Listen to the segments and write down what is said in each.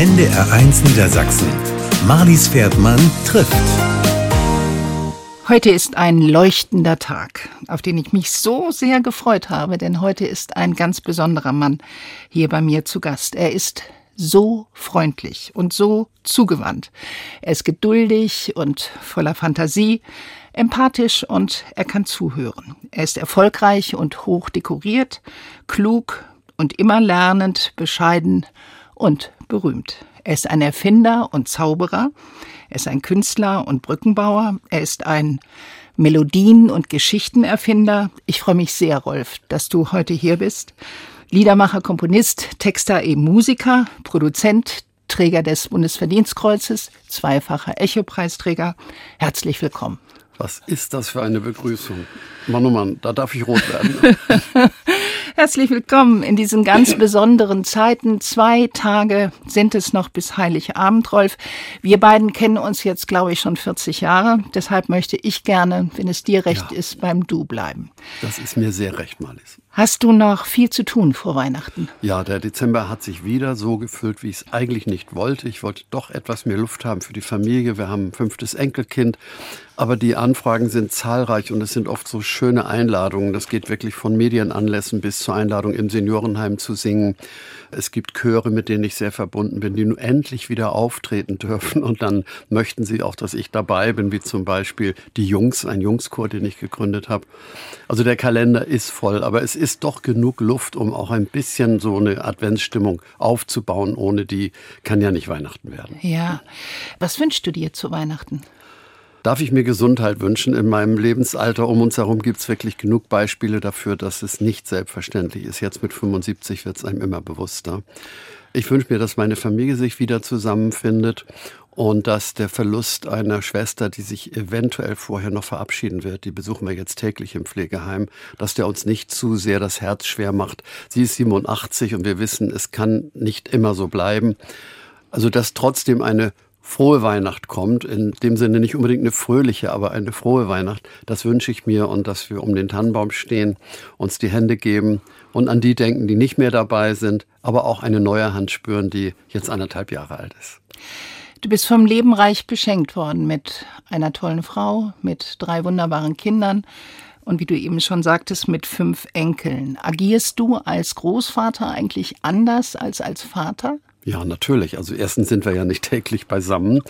NDR1 Niedersachsen. Marlies Pferdmann trifft. Heute ist ein leuchtender Tag, auf den ich mich so sehr gefreut habe, denn heute ist ein ganz besonderer Mann hier bei mir zu Gast. Er ist so freundlich und so zugewandt. Er ist geduldig und voller Fantasie, empathisch und er kann zuhören. Er ist erfolgreich und hoch dekoriert, klug und immer lernend, bescheiden und berühmt. Er ist ein Erfinder und Zauberer, er ist ein Künstler und Brückenbauer, er ist ein Melodien- und Geschichtenerfinder. Ich freue mich sehr, Rolf, dass du heute hier bist. Liedermacher, Komponist, Texter, eben Musiker, Produzent, Träger des Bundesverdienstkreuzes, zweifacher Echo-Preisträger. Herzlich willkommen. Was ist das für eine Begrüßung? Mann, oh Mann, da darf ich rot werden. Herzlich willkommen in diesen ganz besonderen Zeiten. Zwei Tage sind es noch bis Heiligabend, Rolf. Wir beiden kennen uns jetzt, glaube ich, schon 40 Jahre. Deshalb möchte ich gerne, wenn es dir recht ja. ist, beim Du bleiben. Das ist mir sehr recht, Malis. Hast du noch viel zu tun vor Weihnachten? Ja, der Dezember hat sich wieder so gefüllt, wie ich es eigentlich nicht wollte. Ich wollte doch etwas mehr Luft haben für die Familie. Wir haben ein fünftes Enkelkind. Aber die Anfragen sind zahlreich und es sind oft so schöne Einladungen. Das geht wirklich von Medienanlässen bis zur Einladung im Seniorenheim zu singen. Es gibt Chöre, mit denen ich sehr verbunden bin, die nun endlich wieder auftreten dürfen. Und dann möchten sie auch, dass ich dabei bin, wie zum Beispiel die Jungs, ein Jungschor, den ich gegründet habe. Also der Kalender ist voll, aber es ist doch genug Luft, um auch ein bisschen so eine Adventsstimmung aufzubauen. Ohne die kann ja nicht Weihnachten werden. Ja. Was wünschst du dir zu Weihnachten? Darf ich mir Gesundheit wünschen? In meinem Lebensalter um uns herum gibt es wirklich genug Beispiele dafür, dass es nicht selbstverständlich ist. Jetzt mit 75 wird es einem immer bewusster. Ich wünsche mir, dass meine Familie sich wieder zusammenfindet und dass der Verlust einer Schwester, die sich eventuell vorher noch verabschieden wird, die besuchen wir jetzt täglich im Pflegeheim, dass der uns nicht zu sehr das Herz schwer macht. Sie ist 87 und wir wissen, es kann nicht immer so bleiben. Also dass trotzdem eine frohe Weihnacht kommt. In dem Sinne nicht unbedingt eine fröhliche, aber eine frohe Weihnacht. Das wünsche ich mir und dass wir um den Tannenbaum stehen, uns die Hände geben und an die denken, die nicht mehr dabei sind, aber auch eine neue Hand spüren, die jetzt anderthalb Jahre alt ist. Du bist vom Leben reich beschenkt worden mit einer tollen Frau, mit drei wunderbaren Kindern und wie du eben schon sagtest, mit fünf Enkeln. Agierst du als Großvater eigentlich anders als als Vater? Ja, natürlich. Also erstens sind wir ja nicht täglich beisammen.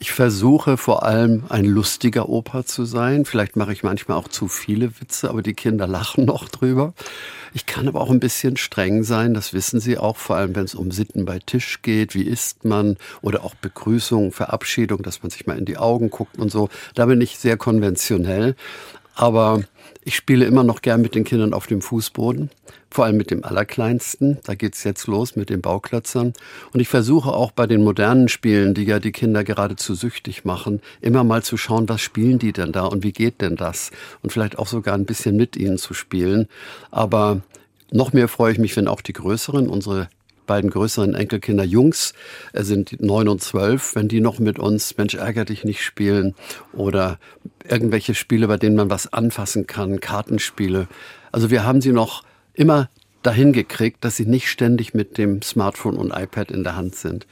Ich versuche vor allem ein lustiger Opa zu sein. Vielleicht mache ich manchmal auch zu viele Witze, aber die Kinder lachen noch drüber. Ich kann aber auch ein bisschen streng sein, das wissen Sie auch, vor allem wenn es um Sitten bei Tisch geht, wie isst man oder auch Begrüßung, Verabschiedung, dass man sich mal in die Augen guckt und so. Da bin ich sehr konventionell. Aber ich spiele immer noch gern mit den Kindern auf dem Fußboden, vor allem mit dem Allerkleinsten. Da geht's jetzt los mit den Bauklötzern. Und ich versuche auch bei den modernen Spielen, die ja die Kinder geradezu süchtig machen, immer mal zu schauen, was spielen die denn da und wie geht denn das? Und vielleicht auch sogar ein bisschen mit ihnen zu spielen. Aber noch mehr freue ich mich, wenn auch die Größeren, unsere beiden größeren Enkelkinder Jungs äh, sind neun und zwölf, wenn die noch mit uns Mensch ärger dich nicht spielen oder irgendwelche Spiele, bei denen man was anfassen kann, Kartenspiele. Also wir haben sie noch immer dahin gekriegt, dass sie nicht ständig mit dem Smartphone und iPad in der Hand sind.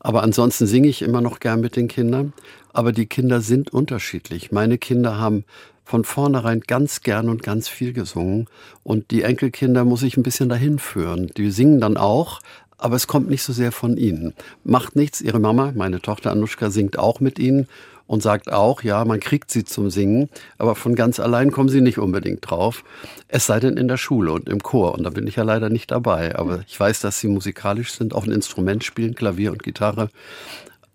Aber ansonsten singe ich immer noch gern mit den Kindern. Aber die Kinder sind unterschiedlich. Meine Kinder haben von vornherein ganz gern und ganz viel gesungen. Und die Enkelkinder muss ich ein bisschen dahin führen. Die singen dann auch, aber es kommt nicht so sehr von ihnen. Macht nichts, ihre Mama, meine Tochter Anushka, singt auch mit ihnen und sagt auch, ja, man kriegt sie zum Singen, aber von ganz allein kommen sie nicht unbedingt drauf. Es sei denn in der Schule und im Chor. Und da bin ich ja leider nicht dabei. Aber ich weiß, dass sie musikalisch sind, auch ein Instrument spielen, Klavier und Gitarre.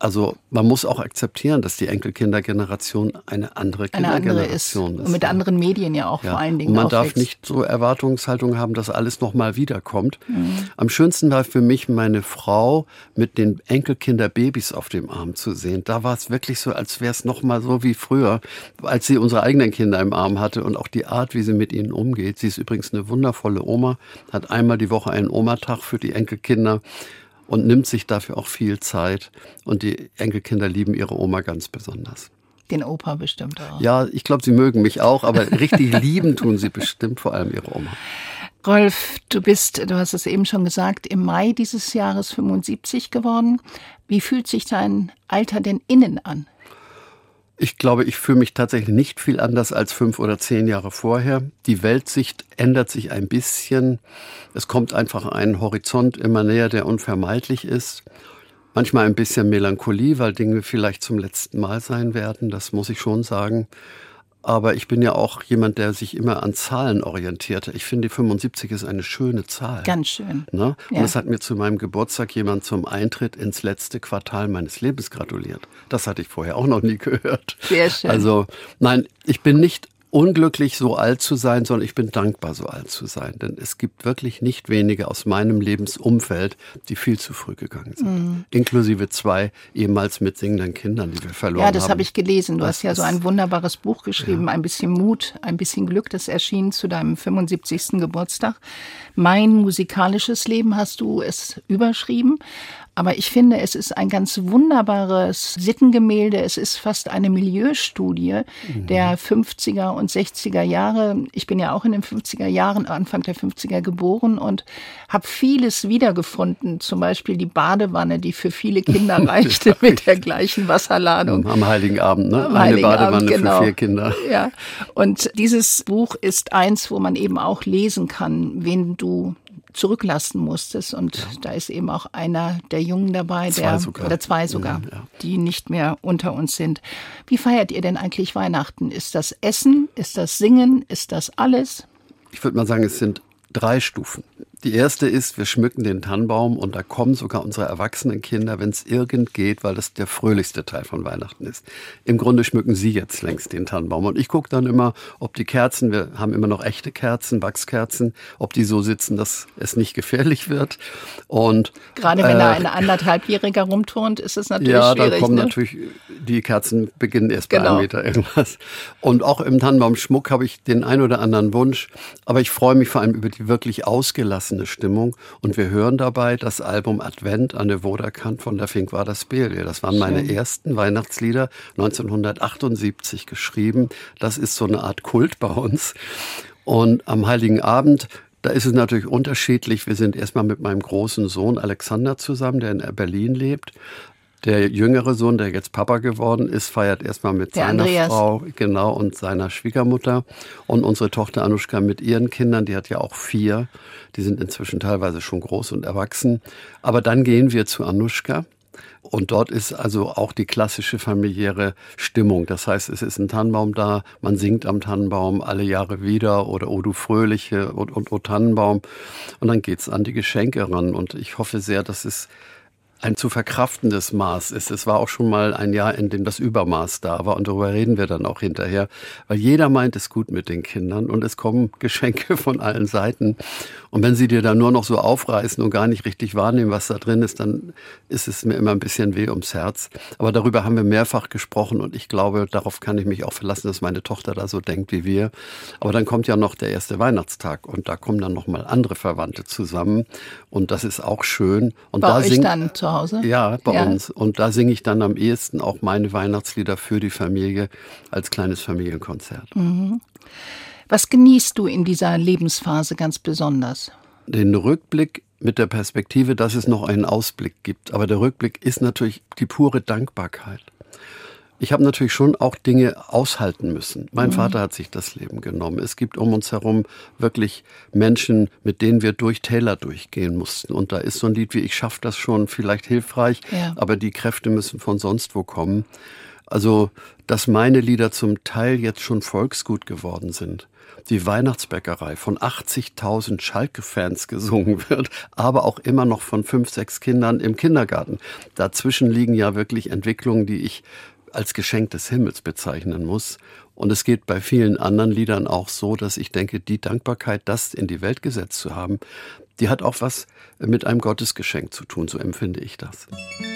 Also man muss auch akzeptieren, dass die Enkelkindergeneration eine andere Kindergeneration ist. ist. Und mit anderen Medien ja auch ja. vor allen Dingen. Und man darf nicht so Erwartungshaltung haben, dass alles nochmal wiederkommt. Mhm. Am schönsten war für mich meine Frau mit den Enkelkinderbabys auf dem Arm zu sehen. Da war es wirklich so, als wäre es nochmal so wie früher, als sie unsere eigenen Kinder im Arm hatte und auch die Art, wie sie mit ihnen umgeht. Sie ist übrigens eine wundervolle Oma, hat einmal die Woche einen Omatag für die Enkelkinder und nimmt sich dafür auch viel Zeit. Und die Enkelkinder lieben ihre Oma ganz besonders. Den Opa bestimmt auch. Ja, ich glaube, sie mögen mich auch, aber richtig lieben tun sie bestimmt vor allem ihre Oma. Rolf, du bist, du hast es eben schon gesagt, im Mai dieses Jahres 75 geworden. Wie fühlt sich dein Alter denn innen an? Ich glaube, ich fühle mich tatsächlich nicht viel anders als fünf oder zehn Jahre vorher. Die Weltsicht ändert sich ein bisschen. Es kommt einfach ein Horizont immer näher, der unvermeidlich ist. Manchmal ein bisschen Melancholie, weil Dinge vielleicht zum letzten Mal sein werden. Das muss ich schon sagen. Aber ich bin ja auch jemand, der sich immer an Zahlen orientierte. Ich finde, 75 ist eine schöne Zahl. Ganz schön. Ne? Und es hat mir zu meinem Geburtstag jemand zum Eintritt ins letzte Quartal meines Lebens gratuliert. Das hatte ich vorher auch noch nie gehört. Sehr schön. Also, nein, ich bin nicht unglücklich, so alt zu sein, sondern ich bin dankbar, so alt zu sein. Denn es gibt wirklich nicht wenige aus meinem Lebensumfeld, die viel zu früh gegangen sind. Mhm. Inklusive zwei ehemals mitsingenden Kindern, die wir verloren haben. Ja, das habe hab ich gelesen. Du das hast ja so ein wunderbares Buch geschrieben, ja. ein bisschen Mut, ein bisschen Glück. Das erschien zu deinem 75. Geburtstag. Mein musikalisches Leben hast du es überschrieben. Aber ich finde, es ist ein ganz wunderbares Sittengemälde. Es ist fast eine Milieustudie mhm. der 50er und 60er Jahre. Ich bin ja auch in den 50er Jahren, Anfang der 50er geboren und habe vieles wiedergefunden. Zum Beispiel die Badewanne, die für viele Kinder reichte mit der gleichen Wasserladung. Am Heiligen Abend, ne? Am Heiligen eine Badewanne Abend, genau. für vier Kinder. Ja. Und dieses Buch ist eins, wo man eben auch lesen kann, wen du zurücklassen musstest. Und ja. da ist eben auch einer der Jungen dabei, zwei der sogar. oder zwei sogar, ja, die nicht mehr unter uns sind. Wie feiert ihr denn eigentlich Weihnachten? Ist das Essen? Ist das Singen? Ist das alles? Ich würde mal sagen, es sind drei Stufen. Die erste ist, wir schmücken den Tannenbaum und da kommen sogar unsere erwachsenen Kinder, wenn es irgend geht, weil das der fröhlichste Teil von Weihnachten ist. Im Grunde schmücken sie jetzt längst den Tannenbaum und ich gucke dann immer, ob die Kerzen, wir haben immer noch echte Kerzen, Wachskerzen, ob die so sitzen, dass es nicht gefährlich wird. Und gerade wenn äh, da ein anderthalbjähriger rumturnt, ist es natürlich ja, schwierig. Ja, dann kommen ne? natürlich die Kerzen beginnen erst bei Genau. einem Meter irgendwas. Und auch im Tannenbaumschmuck habe ich den ein oder anderen Wunsch, aber ich freue mich vor allem über die wirklich ausgelassene Stimmung und wir hören dabei das Album Advent an der Woderkant von der Fink war das Belie. Das waren meine Schön. ersten Weihnachtslieder 1978 geschrieben. Das ist so eine Art Kult bei uns. Und am Heiligen Abend da ist es natürlich unterschiedlich. Wir sind erstmal mit meinem großen Sohn Alexander zusammen, der in Berlin lebt. Der jüngere Sohn, der jetzt Papa geworden ist, feiert erstmal mit Der seiner Andreas. Frau, genau, und seiner Schwiegermutter. Und unsere Tochter Anushka mit ihren Kindern, die hat ja auch vier. Die sind inzwischen teilweise schon groß und erwachsen. Aber dann gehen wir zu Anushka. Und dort ist also auch die klassische familiäre Stimmung. Das heißt, es ist ein Tannenbaum da, man singt am Tannenbaum alle Jahre wieder oder O du Fröhliche und, und O Tannenbaum. Und dann geht's an die Geschenke ran. Und ich hoffe sehr, dass es ein zu verkraftendes Maß ist. Es war auch schon mal ein Jahr, in dem das Übermaß da war und darüber reden wir dann auch hinterher, weil jeder meint es gut mit den Kindern und es kommen Geschenke von allen Seiten und wenn sie dir dann nur noch so aufreißen und gar nicht richtig wahrnehmen, was da drin ist, dann ist es mir immer ein bisschen weh ums Herz. Aber darüber haben wir mehrfach gesprochen und ich glaube, darauf kann ich mich auch verlassen, dass meine Tochter da so denkt wie wir. Aber dann kommt ja noch der erste Weihnachtstag und da kommen dann noch mal andere Verwandte zusammen und das ist auch schön. Und Bei da euch dann zu Hause? ja, bei Ja. uns. Und da singe ich dann am ehesten auch meine Weihnachtslieder für die Familie als kleines Familienkonzert. Was genießt du in dieser Lebensphase ganz besonders? Den Rückblick mit der Perspektive, dass es noch einen Ausblick gibt. Aber der Rückblick ist natürlich die pure Dankbarkeit. Ich habe natürlich schon auch Dinge aushalten müssen. Mein Vater hat sich das Leben genommen. Es gibt um uns herum wirklich Menschen, mit denen wir durch Täler durchgehen mussten. Und da ist so ein Lied wie Ich schaff das schon vielleicht hilfreich, Ja. aber die Kräfte müssen von sonst wo kommen. Also, dass meine Lieder zum Teil jetzt schon Volksgut geworden sind. Die Weihnachtsbäckerei von 80.000 Schalke-Fans gesungen wird, aber auch immer noch von fünf, sechs Kindern im Kindergarten. Dazwischen liegen ja wirklich Entwicklungen, die ich als Geschenk des Himmels bezeichnen muss. Und es geht bei vielen anderen Liedern auch so, dass ich denke, die Dankbarkeit, das in die Welt gesetzt zu haben, die hat auch was mit einem Gottesgeschenk zu tun, so empfinde ich das. Macht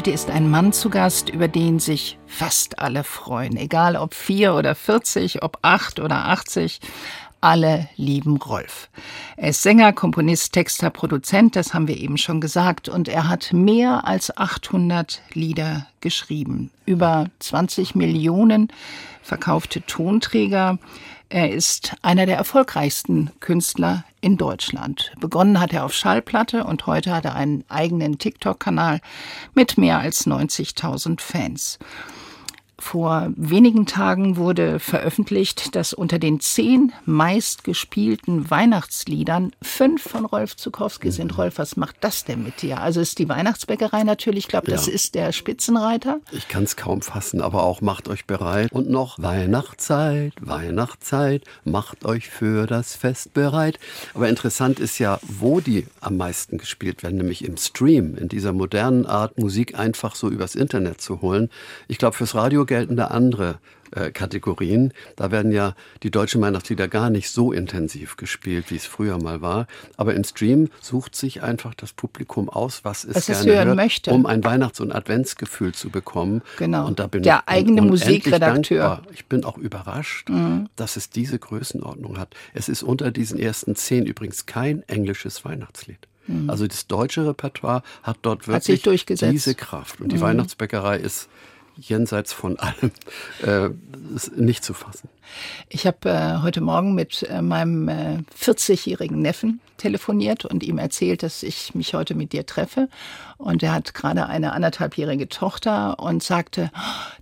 Heute ist ein Mann zu Gast, über den sich fast alle freuen. Egal ob vier oder vierzig, ob acht oder achtzig. Alle lieben Rolf. Er ist Sänger, Komponist, Texter, Produzent, das haben wir eben schon gesagt, und er hat mehr als 800 Lieder geschrieben. Über 20 Millionen verkaufte Tonträger. Er ist einer der erfolgreichsten Künstler in Deutschland. Begonnen hat er auf Schallplatte und heute hat er einen eigenen TikTok-Kanal mit mehr als 90.000 Fans. Vor wenigen Tagen wurde veröffentlicht, dass unter den zehn meistgespielten Weihnachtsliedern fünf von Rolf Zukowski mhm. sind. Rolf, was macht das denn mit dir? Also ist die Weihnachtsbäckerei natürlich, ich glaube, das ja. ist der Spitzenreiter. Ich kann es kaum fassen, aber auch macht euch bereit. Und noch Weihnachtszeit, Weihnachtszeit, macht euch für das Fest bereit. Aber interessant ist ja, wo die am meisten gespielt werden, nämlich im Stream, in dieser modernen Art, Musik einfach so übers Internet zu holen. Ich glaube, fürs Radio gelten da andere äh, Kategorien. Da werden ja die deutschen Weihnachtslieder gar nicht so intensiv gespielt, wie es früher mal war. Aber im Stream sucht sich einfach das Publikum aus, was es, was gerne es hören hört, möchte. um ein Weihnachts- und Adventsgefühl zu bekommen. Genau. Und da bin Der ich eigene Musikredakteur. Dankbar. Ich bin auch überrascht, mhm. dass es diese Größenordnung hat. Es ist unter diesen ersten zehn übrigens kein englisches Weihnachtslied. Mhm. Also das deutsche Repertoire hat dort wirklich hat diese Kraft. Und die mhm. Weihnachtsbäckerei ist jenseits von allem äh, nicht zu fassen. Ich habe äh, heute Morgen mit äh, meinem äh, 40-jährigen Neffen telefoniert und ihm erzählt, dass ich mich heute mit dir treffe. Und er hat gerade eine anderthalbjährige Tochter und sagte,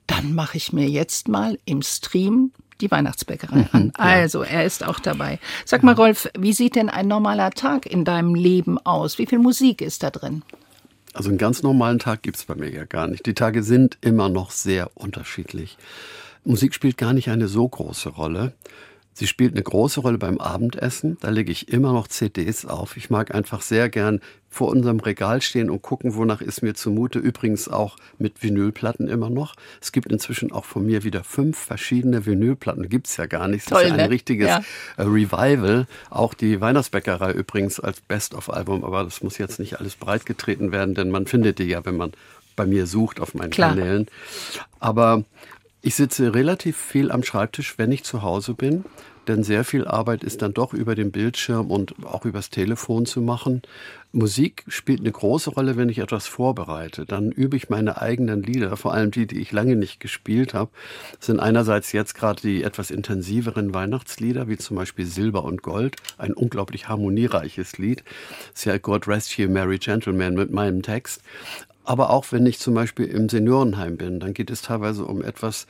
dann mache ich mir jetzt mal im Stream die Weihnachtsbäckerei an. Also, er ist auch dabei. Sag mal, Rolf, wie sieht denn ein normaler Tag in deinem Leben aus? Wie viel Musik ist da drin? Also einen ganz normalen Tag gibt es bei mir ja gar nicht. Die Tage sind immer noch sehr unterschiedlich. Musik spielt gar nicht eine so große Rolle. Sie spielt eine große Rolle beim Abendessen. Da lege ich immer noch CDs auf. Ich mag einfach sehr gern vor unserem Regal stehen und gucken, wonach ist mir zumute. Übrigens auch mit Vinylplatten immer noch. Es gibt inzwischen auch von mir wieder fünf verschiedene Vinylplatten. Gibt es ja gar nicht. Das Toll, ist ja ein ne? richtiges ja. Äh, Revival. Auch die Weihnachtsbäckerei übrigens als Best-of-Album. Aber das muss jetzt nicht alles breitgetreten werden, denn man findet die ja, wenn man bei mir sucht auf meinen Klar. Kanälen. Aber ich sitze relativ viel am Schreibtisch, wenn ich zu Hause bin, denn sehr viel Arbeit ist dann doch über den Bildschirm und auch übers Telefon zu machen. Musik spielt eine große Rolle, wenn ich etwas vorbereite. Dann übe ich meine eigenen Lieder, vor allem die, die ich lange nicht gespielt habe. Das sind einerseits jetzt gerade die etwas intensiveren Weihnachtslieder, wie zum Beispiel Silber und Gold, ein unglaublich harmoniereiches Lied. Das ist ja God Rest You Merry Gentleman mit meinem Text. Aber auch wenn ich zum Beispiel im Seniorenheim bin, dann geht es teilweise um etwas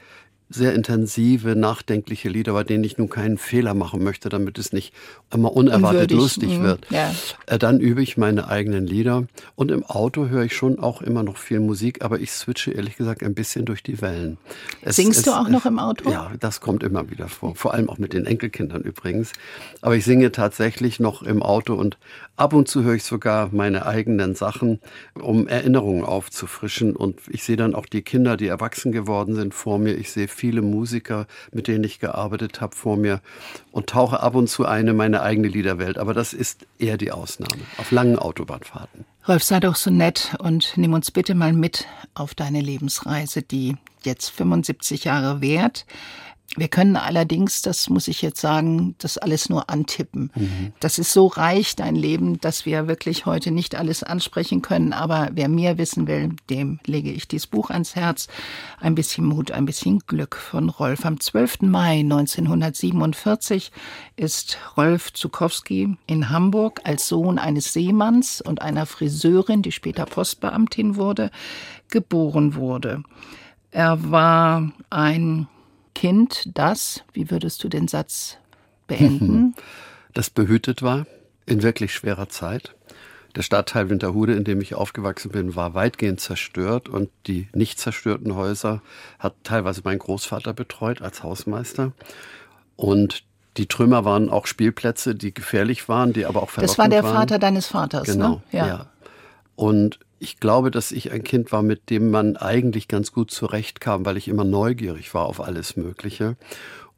sehr intensive, nachdenkliche Lieder, bei denen ich nun keinen Fehler machen möchte, damit es nicht immer unerwartet Unwürdig. lustig mhm. wird. Ja. Äh, dann übe ich meine eigenen Lieder. Und im Auto höre ich schon auch immer noch viel Musik, aber ich switche ehrlich gesagt ein bisschen durch die Wellen. Es, Singst es, du auch noch im Auto? Ja, das kommt immer wieder vor. Vor allem auch mit den Enkelkindern übrigens. Aber ich singe tatsächlich noch im Auto und ab und zu höre ich sogar meine eigenen Sachen, um Erinnerungen aufzufrischen. Und ich sehe dann auch die Kinder, die erwachsen geworden sind vor mir. Ich sehe viele Musiker, mit denen ich gearbeitet habe, vor mir und tauche ab und zu eine meine eigene Liederwelt. Aber das ist eher die Ausnahme auf langen Autobahnfahrten. Rolf, sei doch so nett und nimm uns bitte mal mit auf deine Lebensreise, die jetzt 75 Jahre währt. Wir können allerdings, das muss ich jetzt sagen, das alles nur antippen. Mhm. Das ist so reich, dein Leben, dass wir wirklich heute nicht alles ansprechen können. Aber wer mehr wissen will, dem lege ich dieses Buch ans Herz. Ein bisschen Mut, ein bisschen Glück von Rolf. Am 12. Mai 1947 ist Rolf Zukowski in Hamburg als Sohn eines Seemanns und einer Friseurin, die später Postbeamtin wurde, geboren wurde. Er war ein Kind, das, wie würdest du den Satz beenden? Das behütet war in wirklich schwerer Zeit. Der Stadtteil Winterhude, in dem ich aufgewachsen bin, war weitgehend zerstört und die nicht zerstörten Häuser hat teilweise mein Großvater betreut als Hausmeister. Und die Trümmer waren auch Spielplätze, die gefährlich waren, die aber auch verlockend Das war der waren. Vater deines Vaters, ne? genau, ne? Ja. ja. Und ich glaube, dass ich ein Kind war, mit dem man eigentlich ganz gut zurechtkam, weil ich immer neugierig war auf alles Mögliche.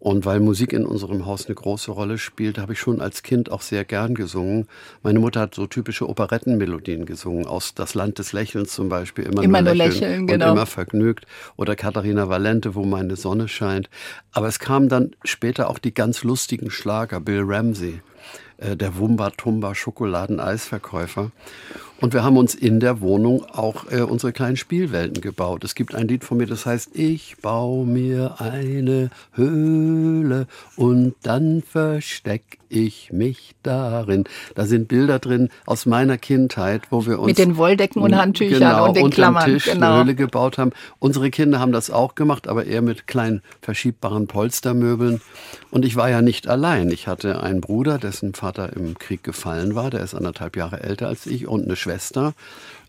Und weil Musik in unserem Haus eine große Rolle spielt, habe ich schon als Kind auch sehr gern gesungen. Meine Mutter hat so typische Operettenmelodien gesungen, aus Das Land des Lächelns zum Beispiel, immer, immer nur lächeln, lächeln und genau. immer vergnügt. Oder Katharina Valente, wo meine Sonne scheint. Aber es kamen dann später auch die ganz lustigen Schlager, Bill Ramsey, äh, der Wumba Tumba Schokoladeneisverkäufer. Und wir haben uns in der Wohnung auch äh, unsere kleinen Spielwelten gebaut. Es gibt ein Lied von mir, das heißt, ich baue mir eine Höhle und dann versteck ich mich darin. Da sind Bilder drin aus meiner Kindheit, wo wir uns mit den Wolldecken und Handtüchern genau, und den Klammern Tisch genau. eine Höhle gebaut haben. Unsere Kinder haben das auch gemacht, aber eher mit kleinen verschiebbaren Polstermöbeln. Und ich war ja nicht allein. Ich hatte einen Bruder, dessen Vater im Krieg gefallen war. Der ist anderthalb Jahre älter als ich und eine Schwester.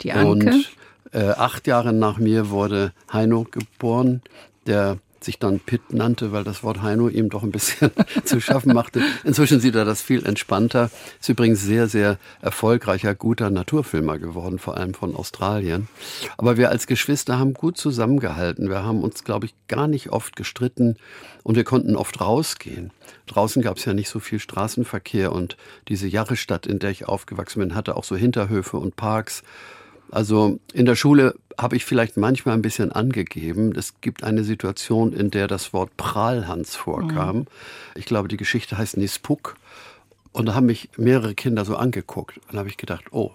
Die Anke. Und äh, acht Jahre nach mir wurde Heino geboren, der sich dann Pitt nannte, weil das Wort Heino ihm doch ein bisschen zu schaffen machte. Inzwischen sieht er das viel entspannter. Ist übrigens sehr, sehr erfolgreicher, guter Naturfilmer geworden, vor allem von Australien. Aber wir als Geschwister haben gut zusammengehalten. Wir haben uns, glaube ich, gar nicht oft gestritten und wir konnten oft rausgehen. Draußen gab es ja nicht so viel Straßenverkehr und diese Jarrestadt, in der ich aufgewachsen bin, hatte auch so Hinterhöfe und Parks. Also in der Schule habe ich vielleicht manchmal ein bisschen angegeben. Es gibt eine Situation, in der das Wort Prahlhans vorkam. Mhm. Ich glaube, die Geschichte heißt Nispuk. Und da haben mich mehrere Kinder so angeguckt. Und da habe ich gedacht, oh,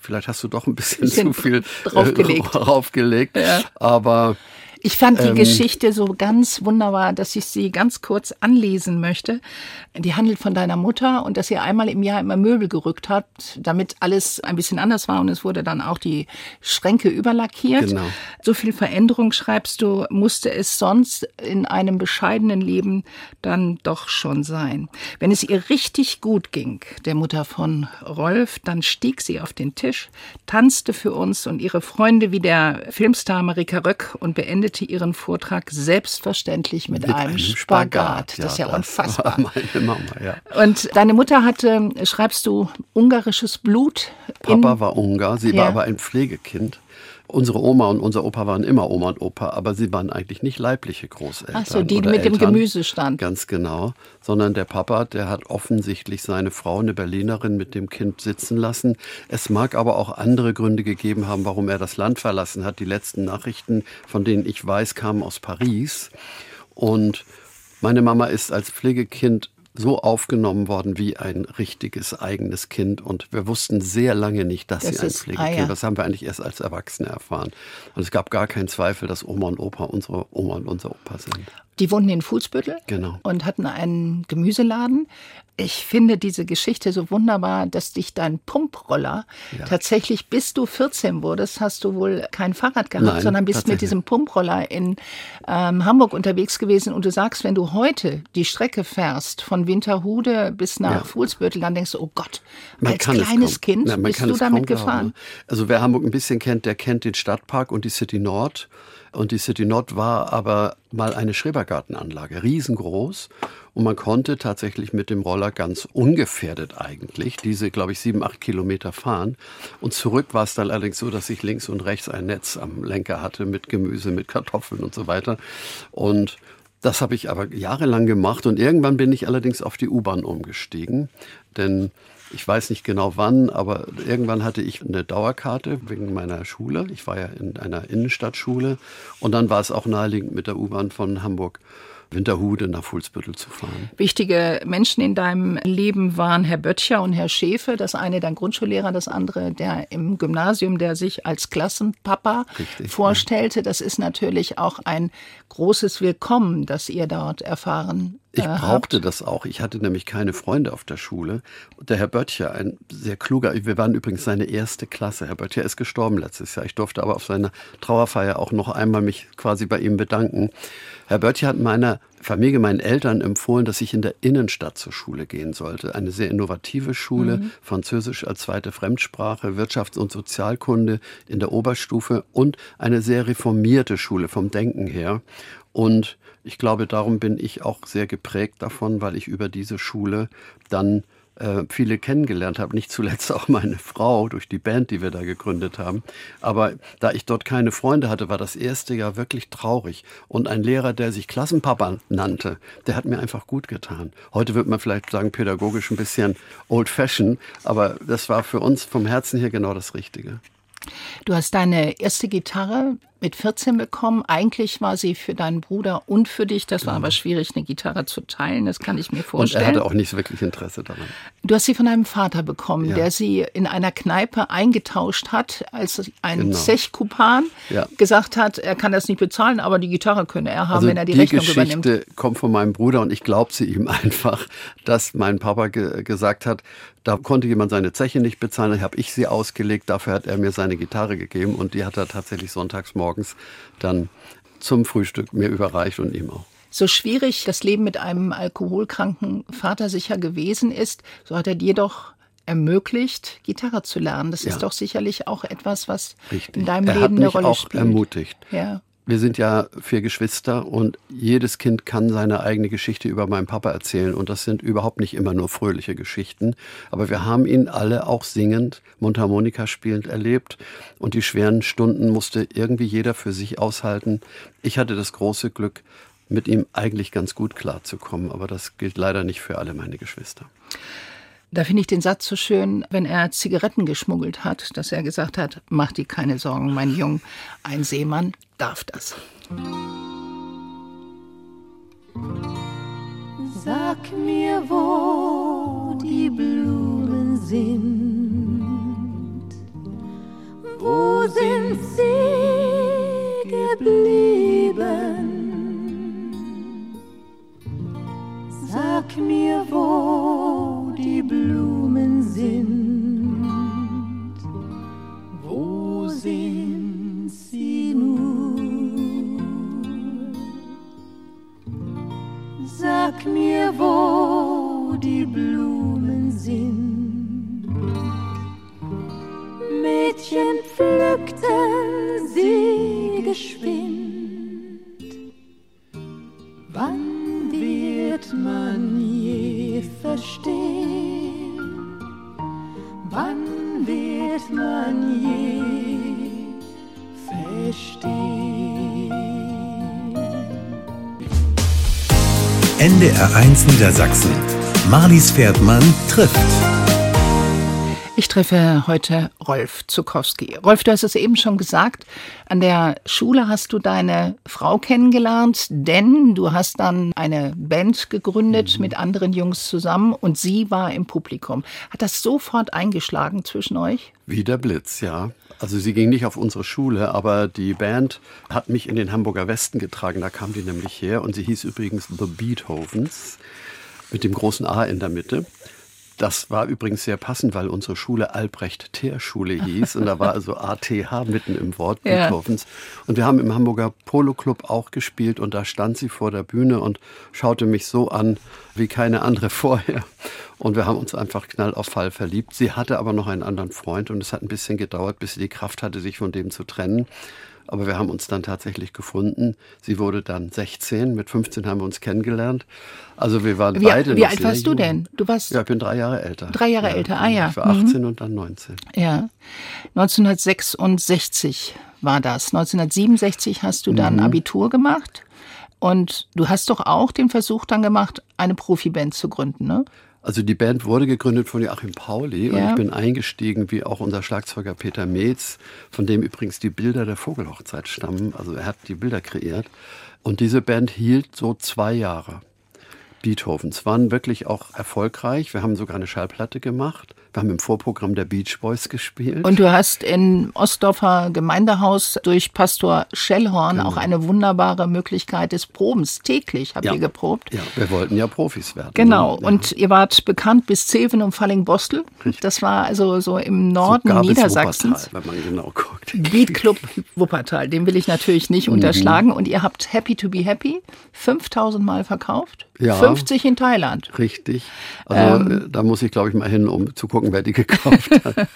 vielleicht hast du doch ein bisschen, bisschen zu viel draufgelegt. Äh, draufgelegt. Ja. Aber ich fand die ähm, Geschichte so ganz wunderbar, dass ich sie ganz kurz anlesen möchte. Die handelt von deiner Mutter und dass ihr einmal im Jahr immer Möbel gerückt habt, damit alles ein bisschen anders war und es wurde dann auch die Schränke überlackiert. Genau. So viel Veränderung, schreibst du, musste es sonst in einem bescheidenen Leben dann doch schon sein. Wenn es ihr richtig gut ging, der Mutter von Rolf, dann stieg sie auf den Tisch, tanzte für uns und ihre Freunde wie der Filmstar Marika Röck und beendete ihren Vortrag selbstverständlich mit, mit einem, einem Spagat. Spagat. Das ist ja das unfassbar. meine Mama, ja. Und deine Mutter hatte, schreibst du, ungarisches Blut. Papa war Ungar, sie ja. war aber ein Pflegekind. Unsere Oma und unser Opa waren immer Oma und Opa, aber sie waren eigentlich nicht leibliche Großeltern. Ach so, die mit Eltern, dem Gemüsestand. Ganz genau. Sondern der Papa, der hat offensichtlich seine Frau, eine Berlinerin, mit dem Kind sitzen lassen. Es mag aber auch andere Gründe gegeben haben, warum er das Land verlassen hat. Die letzten Nachrichten, von denen ich weiß, kamen aus Paris. Und meine Mama ist als Pflegekind so aufgenommen worden wie ein richtiges eigenes Kind. Und wir wussten sehr lange nicht, dass das sie ein ist, Pflegekind ah, ja. Das haben wir eigentlich erst als Erwachsene erfahren. Und es gab gar keinen Zweifel, dass Oma und Opa unsere Oma und unser Opa sind. Die wohnten in Fußbüttel genau. und hatten einen Gemüseladen. Ich finde diese Geschichte so wunderbar, dass dich dein Pumproller ja. tatsächlich, bis du 14 wurdest, hast du wohl kein Fahrrad gehabt, Nein, sondern bist mit diesem Pumproller in ähm, Hamburg unterwegs gewesen. Und du sagst, wenn du heute die Strecke fährst von Winterhude bis nach ja. Fuhlsbüttel, dann denkst du, oh Gott, man als kleines Kind Na, bist du damit gefahren. Glauben. Also wer Hamburg ein bisschen kennt, der kennt den Stadtpark und die City Nord. Und die City Nord war aber mal eine Schrebergartenanlage, riesengroß. Und man konnte tatsächlich mit dem Roller ganz ungefährdet eigentlich diese, glaube ich, sieben, acht Kilometer fahren. Und zurück war es dann allerdings so, dass ich links und rechts ein Netz am Lenker hatte mit Gemüse, mit Kartoffeln und so weiter. Und das habe ich aber jahrelang gemacht und irgendwann bin ich allerdings auf die U-Bahn umgestiegen, denn ich weiß nicht genau wann, aber irgendwann hatte ich eine Dauerkarte wegen meiner Schule. Ich war ja in einer Innenstadtschule und dann war es auch naheliegend mit der U-Bahn von Hamburg Winterhude nach Fuhlsbüttel zu fahren. Wichtige Menschen in deinem Leben waren Herr Böttcher und Herr Schäfe. Das eine dein Grundschullehrer, das andere der im Gymnasium, der sich als Klassenpapa Richtig, vorstellte. Ja. Das ist natürlich auch ein großes Willkommen, das ihr dort erfahren ich äh, brauchte das auch. Ich hatte nämlich keine Freunde auf der Schule. Und der Herr Böttcher, ein sehr kluger, wir waren übrigens seine erste Klasse. Herr Böttcher ist gestorben letztes Jahr. Ich durfte aber auf seiner Trauerfeier auch noch einmal mich quasi bei ihm bedanken. Herr Böttcher hat meiner Familie, meinen Eltern empfohlen, dass ich in der Innenstadt zur Schule gehen sollte. Eine sehr innovative Schule, mhm. Französisch als zweite Fremdsprache, Wirtschafts- und Sozialkunde in der Oberstufe und eine sehr reformierte Schule vom Denken her. Und ich glaube, darum bin ich auch sehr geprägt davon, weil ich über diese Schule dann äh, viele kennengelernt habe, nicht zuletzt auch meine Frau durch die Band, die wir da gegründet haben. Aber da ich dort keine Freunde hatte, war das erste Jahr wirklich traurig. Und ein Lehrer, der sich Klassenpapa nannte, der hat mir einfach gut getan. Heute wird man vielleicht sagen, pädagogisch ein bisschen old-fashioned, aber das war für uns vom Herzen her genau das Richtige. Du hast deine erste Gitarre mit 14 bekommen. Eigentlich war sie für deinen Bruder und für dich. Das war aber schwierig, eine Gitarre zu teilen. Das kann ich mir vorstellen. Und er hatte auch nicht wirklich Interesse daran. Du hast sie von deinem Vater bekommen, ja. der sie in einer Kneipe eingetauscht hat, als ein genau. Zechkupan ja. gesagt hat, er kann das nicht bezahlen, aber die Gitarre könne er haben, also wenn er die, die Rechnung Geschichte übernimmt. Die kommt von meinem Bruder und ich glaubte ihm einfach, dass mein Papa ge gesagt hat, da konnte jemand seine Zeche nicht bezahlen, dann habe ich sie ausgelegt, dafür hat er mir seine Gitarre gegeben und die hat er tatsächlich sonntags morgens dann zum Frühstück mir überreicht und ihm auch. So schwierig das Leben mit einem alkoholkranken Vater sicher gewesen ist, so hat er dir doch ermöglicht, Gitarre zu lernen. Das ja. ist doch sicherlich auch etwas, was Richtig. in deinem er Leben eine Rolle spielt. Er hat mich auch ermutigt. Ja wir sind ja vier Geschwister und jedes Kind kann seine eigene Geschichte über meinen Papa erzählen. Und das sind überhaupt nicht immer nur fröhliche Geschichten. Aber wir haben ihn alle auch singend, Mundharmonika spielend erlebt. Und die schweren Stunden musste irgendwie jeder für sich aushalten. Ich hatte das große Glück, mit ihm eigentlich ganz gut klarzukommen. Aber das gilt leider nicht für alle meine Geschwister. Da finde ich den Satz so schön, wenn er Zigaretten geschmuggelt hat, dass er gesagt hat, mach dir keine Sorgen, mein Jung, ein Seemann darf das. Sag mir, wo die Blumen sind, wo sind sie geblieben? Sag mir, wo Blumen sind. Wo sind sie nun? Sag mir, wo die Blumen sind. Mädchen pflückten sie geschwind. Wann wird man je verstehen? Wird man je verstehen? NDR 1 Niedersachsen. Marlies Pferdmann trifft. Ich treffe heute Rolf Zukowski. Rolf, du hast es eben schon gesagt, an der Schule hast du deine Frau kennengelernt, denn du hast dann eine Band gegründet mhm. mit anderen Jungs zusammen und sie war im Publikum. Hat das sofort eingeschlagen zwischen euch? Wie der Blitz, ja. Also sie ging nicht auf unsere Schule, aber die Band hat mich in den Hamburger Westen getragen, da kam die nämlich her und sie hieß übrigens The Beethovens mit dem großen A in der Mitte. Das war übrigens sehr passend, weil unsere Schule Albrecht-Teer-Schule hieß. Und da war also ATH mitten im Wort ja. Beethovens. Und wir haben im Hamburger Polo Club auch gespielt. Und da stand sie vor der Bühne und schaute mich so an wie keine andere vorher. Und wir haben uns einfach knall auf Fall verliebt. Sie hatte aber noch einen anderen Freund. Und es hat ein bisschen gedauert, bis sie die Kraft hatte, sich von dem zu trennen. Aber wir haben uns dann tatsächlich gefunden. Sie wurde dann 16, mit 15 haben wir uns kennengelernt. Also wir waren wie, beide Wie alt warst jung. du denn? Du warst ja, ich bin drei Jahre älter. Drei Jahre ja, älter, ah ja. Ich war 18 mhm. und dann 19. Ja, 1966 war das. 1967 hast du dann mhm. Abitur gemacht. Und du hast doch auch den Versuch dann gemacht, eine Profiband zu gründen, ne? Also die Band wurde gegründet von Joachim Pauli ja. und ich bin eingestiegen, wie auch unser Schlagzeuger Peter Metz, von dem übrigens die Bilder der Vogelhochzeit stammen. Also er hat die Bilder kreiert. Und diese Band hielt so zwei Jahre. Beethovens waren wirklich auch erfolgreich. Wir haben sogar eine Schallplatte gemacht. Wir haben im Vorprogramm der Beach Boys gespielt. Und du hast in Ostdorfer Gemeindehaus durch Pastor Schellhorn genau. auch eine wunderbare Möglichkeit des Probens. Täglich habt ja. ihr geprobt. Ja, wir wollten ja Profis werden. Genau. Ja. Und ihr wart bekannt bis Zeven und Fallingbostel. Das war also so im Norden Sogar Niedersachsens. Wuppertal, wenn man genau guckt. Beat Club Wuppertal. Den will ich natürlich nicht mhm. unterschlagen. Und ihr habt Happy to be Happy 5000 Mal verkauft. Ja, 50 in Thailand. Richtig. Also ähm, da muss ich, glaube ich, mal hin, um zu gucken, wer die gekauft hat.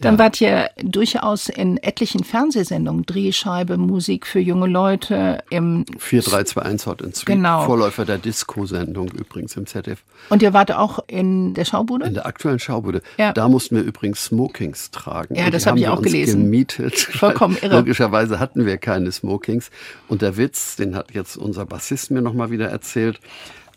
Dann ja. wart ihr durchaus in etlichen Fernsehsendungen, Drehscheibe, Musik für junge Leute im 4321 Hot in genau. Vorläufer der Disco-Sendung übrigens im ZDF. Und ihr wart auch in der Schaubude? In der aktuellen Schaubude. Ja. Da mussten wir übrigens Smokings tragen. Ja, das habe ich auch gelesen. gemietet. Vollkommen irre. Logischerweise hatten wir keine Smokings. Und der Witz, den hat jetzt unser Bassist mir nochmal wieder erzählt,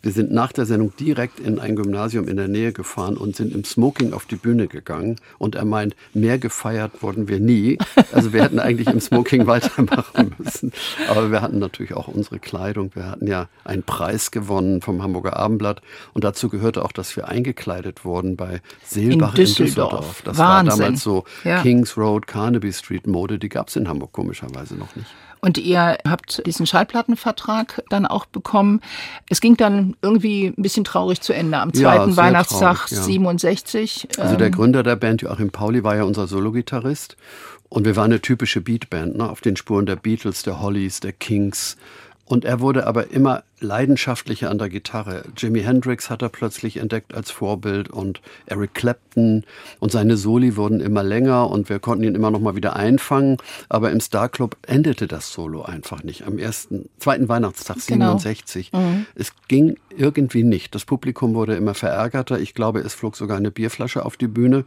wir sind nach der Sendung direkt in ein Gymnasium in der Nähe gefahren und sind im Smoking auf die Bühne gegangen. Und er meint, mehr gefeiert wurden wir nie. Also wir hätten eigentlich im Smoking weitermachen müssen. Aber wir hatten natürlich auch unsere Kleidung. Wir hatten ja einen Preis gewonnen vom Hamburger Abendblatt. Und dazu gehörte auch, dass wir eingekleidet wurden bei Seelbach in Düsseldorf. In Düsseldorf. Das Wahnsinn. war damals so ja. Kings Road, Carnaby Street Mode. Die gab es in Hamburg komischerweise noch nicht. Und ihr habt diesen Schallplattenvertrag dann auch bekommen. Es ging dann irgendwie ein bisschen traurig zu Ende am zweiten ja, Weihnachtstag traurig, ja. 67. Also der ähm, Gründer der Band, Joachim Pauli, war ja unser Sologitarrist. Und wir waren eine typische Beatband, ne? auf den Spuren der Beatles, der Hollies, der Kings. Und er wurde aber immer leidenschaftlicher an der Gitarre. Jimi Hendrix hat er plötzlich entdeckt als Vorbild und Eric Clapton und seine Soli wurden immer länger und wir konnten ihn immer noch mal wieder einfangen. Aber im Star Club endete das Solo einfach nicht. Am ersten, zweiten Weihnachtstag genau. 67. Mhm. Es ging irgendwie nicht. Das Publikum wurde immer verärgerter. Ich glaube, es flog sogar eine Bierflasche auf die Bühne.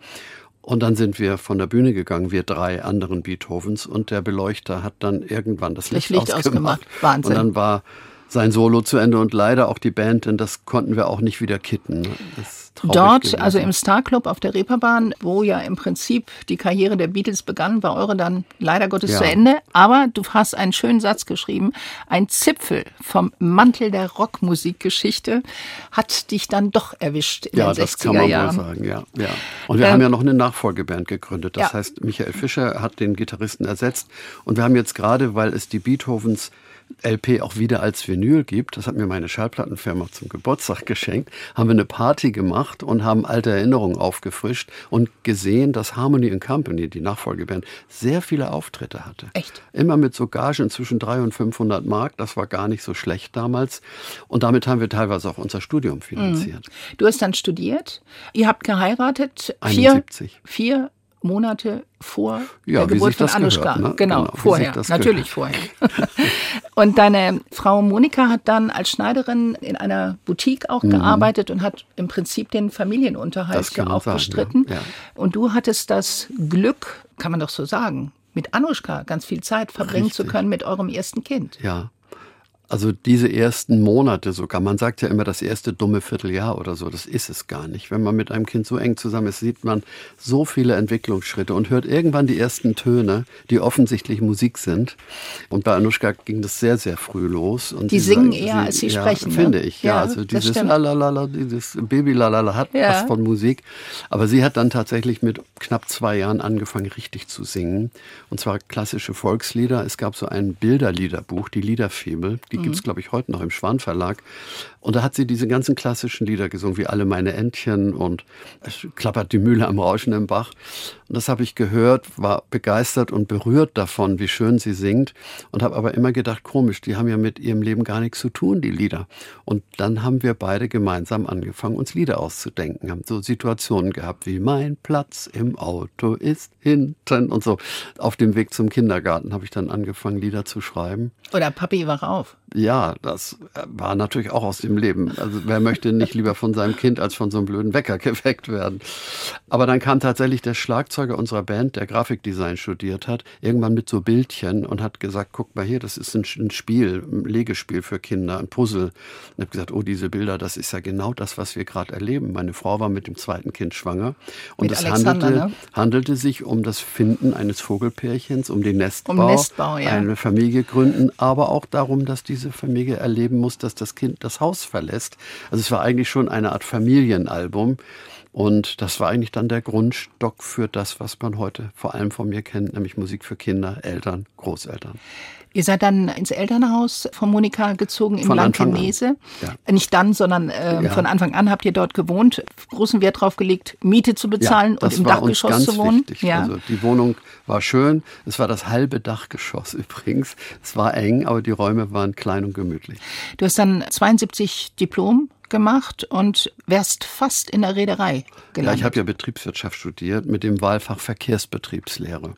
Und dann sind wir von der Bühne gegangen, wir drei anderen Beethovens, und der Beleuchter hat dann irgendwann das Licht, Licht ausgemacht. ausgemacht. Wahnsinn. Und dann war sein Solo zu Ende und leider auch die Band, denn das konnten wir auch nicht wieder kitten. Dort, gewesen. also im Star Club auf der Reeperbahn, wo ja im Prinzip die Karriere der Beatles begann, war eure dann leider Gottes ja. zu Ende. Aber du hast einen schönen Satz geschrieben. Ein Zipfel vom Mantel der Rockmusikgeschichte hat dich dann doch erwischt in ja, den 60er das kann man Jahren. Wohl sagen, ja, ja. Und wir ähm, haben ja noch eine Nachfolgeband gegründet. Das ja. heißt, Michael Fischer hat den Gitarristen ersetzt. Und wir haben jetzt gerade, weil es die Beethovens LP auch wieder als Vinyl gibt, das hat mir meine Schallplattenfirma zum Geburtstag geschenkt, haben wir eine Party gemacht und haben alte Erinnerungen aufgefrischt und gesehen, dass Harmony Company, die Nachfolgeband, sehr viele Auftritte hatte. Echt? Immer mit so Gagen zwischen 300 und 500 Mark, das war gar nicht so schlecht damals. Und damit haben wir teilweise auch unser Studium finanziert. Mhm. Du hast dann studiert, ihr habt geheiratet. 71. Vier, vier Monate vor ja, der Geburt von Anushka. Gehört, ne? Genau, genau vorher, natürlich gehört. vorher. und deine Frau Monika hat dann als Schneiderin in einer Boutique auch mhm. gearbeitet und hat im Prinzip den Familienunterhalt ja auch sagen, bestritten. Ja. Und du hattest das Glück, kann man doch so sagen, mit Anushka ganz viel Zeit verbringen Richtig. zu können mit eurem ersten Kind. Ja, also diese ersten Monate sogar, man sagt ja immer das erste dumme Vierteljahr oder so, das ist es gar nicht. Wenn man mit einem Kind so eng zusammen ist, sieht man so viele Entwicklungsschritte und hört irgendwann die ersten Töne, die offensichtlich Musik sind. Und bei Anushka ging das sehr, sehr früh los. Und die singen sagen, eher, sie, als sie ja, sprechen. Ne? Finde ich, ja. ja also dieses Lalalala, dieses Baby-Lalala hat ja. was von Musik. Aber sie hat dann tatsächlich mit knapp zwei Jahren angefangen, richtig zu singen. Und zwar klassische Volkslieder. Es gab so ein Bilderliederbuch, die Liederfibel, die die gibt es, glaube ich, heute noch im Schwan Verlag. Und da hat sie diese ganzen klassischen Lieder gesungen, wie Alle meine Entchen und es klappert die Mühle am rauschenden Bach. Und das habe ich gehört, war begeistert und berührt davon, wie schön sie singt. Und habe aber immer gedacht, komisch, die haben ja mit ihrem Leben gar nichts zu tun, die Lieder. Und dann haben wir beide gemeinsam angefangen, uns Lieder auszudenken. Haben so Situationen gehabt wie Mein Platz im Auto ist hinten und so. Auf dem Weg zum Kindergarten habe ich dann angefangen, Lieder zu schreiben. Oder Papi, wach auf. Ja, das war natürlich auch aus dem Leben. Also wer möchte nicht lieber von seinem Kind als von so einem blöden Wecker geweckt werden. Aber dann kam tatsächlich der Schlagzeuger unserer Band, der Grafikdesign studiert hat, irgendwann mit so Bildchen und hat gesagt, guck mal hier, das ist ein, Spiel, ein Legespiel für Kinder, ein Puzzle. Und ich habe gesagt, oh, diese Bilder, das ist ja genau das, was wir gerade erleben. Meine Frau war mit dem zweiten Kind schwanger und es handelte, ne? handelte sich um das Finden eines Vogelpärchens, um den Nestbau, um Nestbau ja. eine Familie gründen, aber auch darum, dass diese Familie erleben muss, dass das Kind das Haus verlässt. Also es war eigentlich schon eine Art Familienalbum. Und das war eigentlich dann der Grundstock für das, was man heute vor allem von mir kennt, nämlich Musik für Kinder, Eltern, Großeltern. Ihr seid dann ins Elternhaus von Monika gezogen in Blankenese. Ja. Nicht dann, sondern äh, ja. von Anfang an habt ihr dort gewohnt, großen Wert drauf gelegt, Miete zu bezahlen ja, und im Dachgeschoss zu wohnen. Wichtig. Ja. Also die Wohnung war schön. Es war das halbe Dachgeschoss übrigens. Es war eng, aber die Räume waren klein und gemütlich. Du hast dann 72 Diplom gemacht und wärst fast in der Reederei Ja, gelandet. ich habe ja Betriebswirtschaft studiert mit dem Wahlfach Verkehrsbetriebslehre.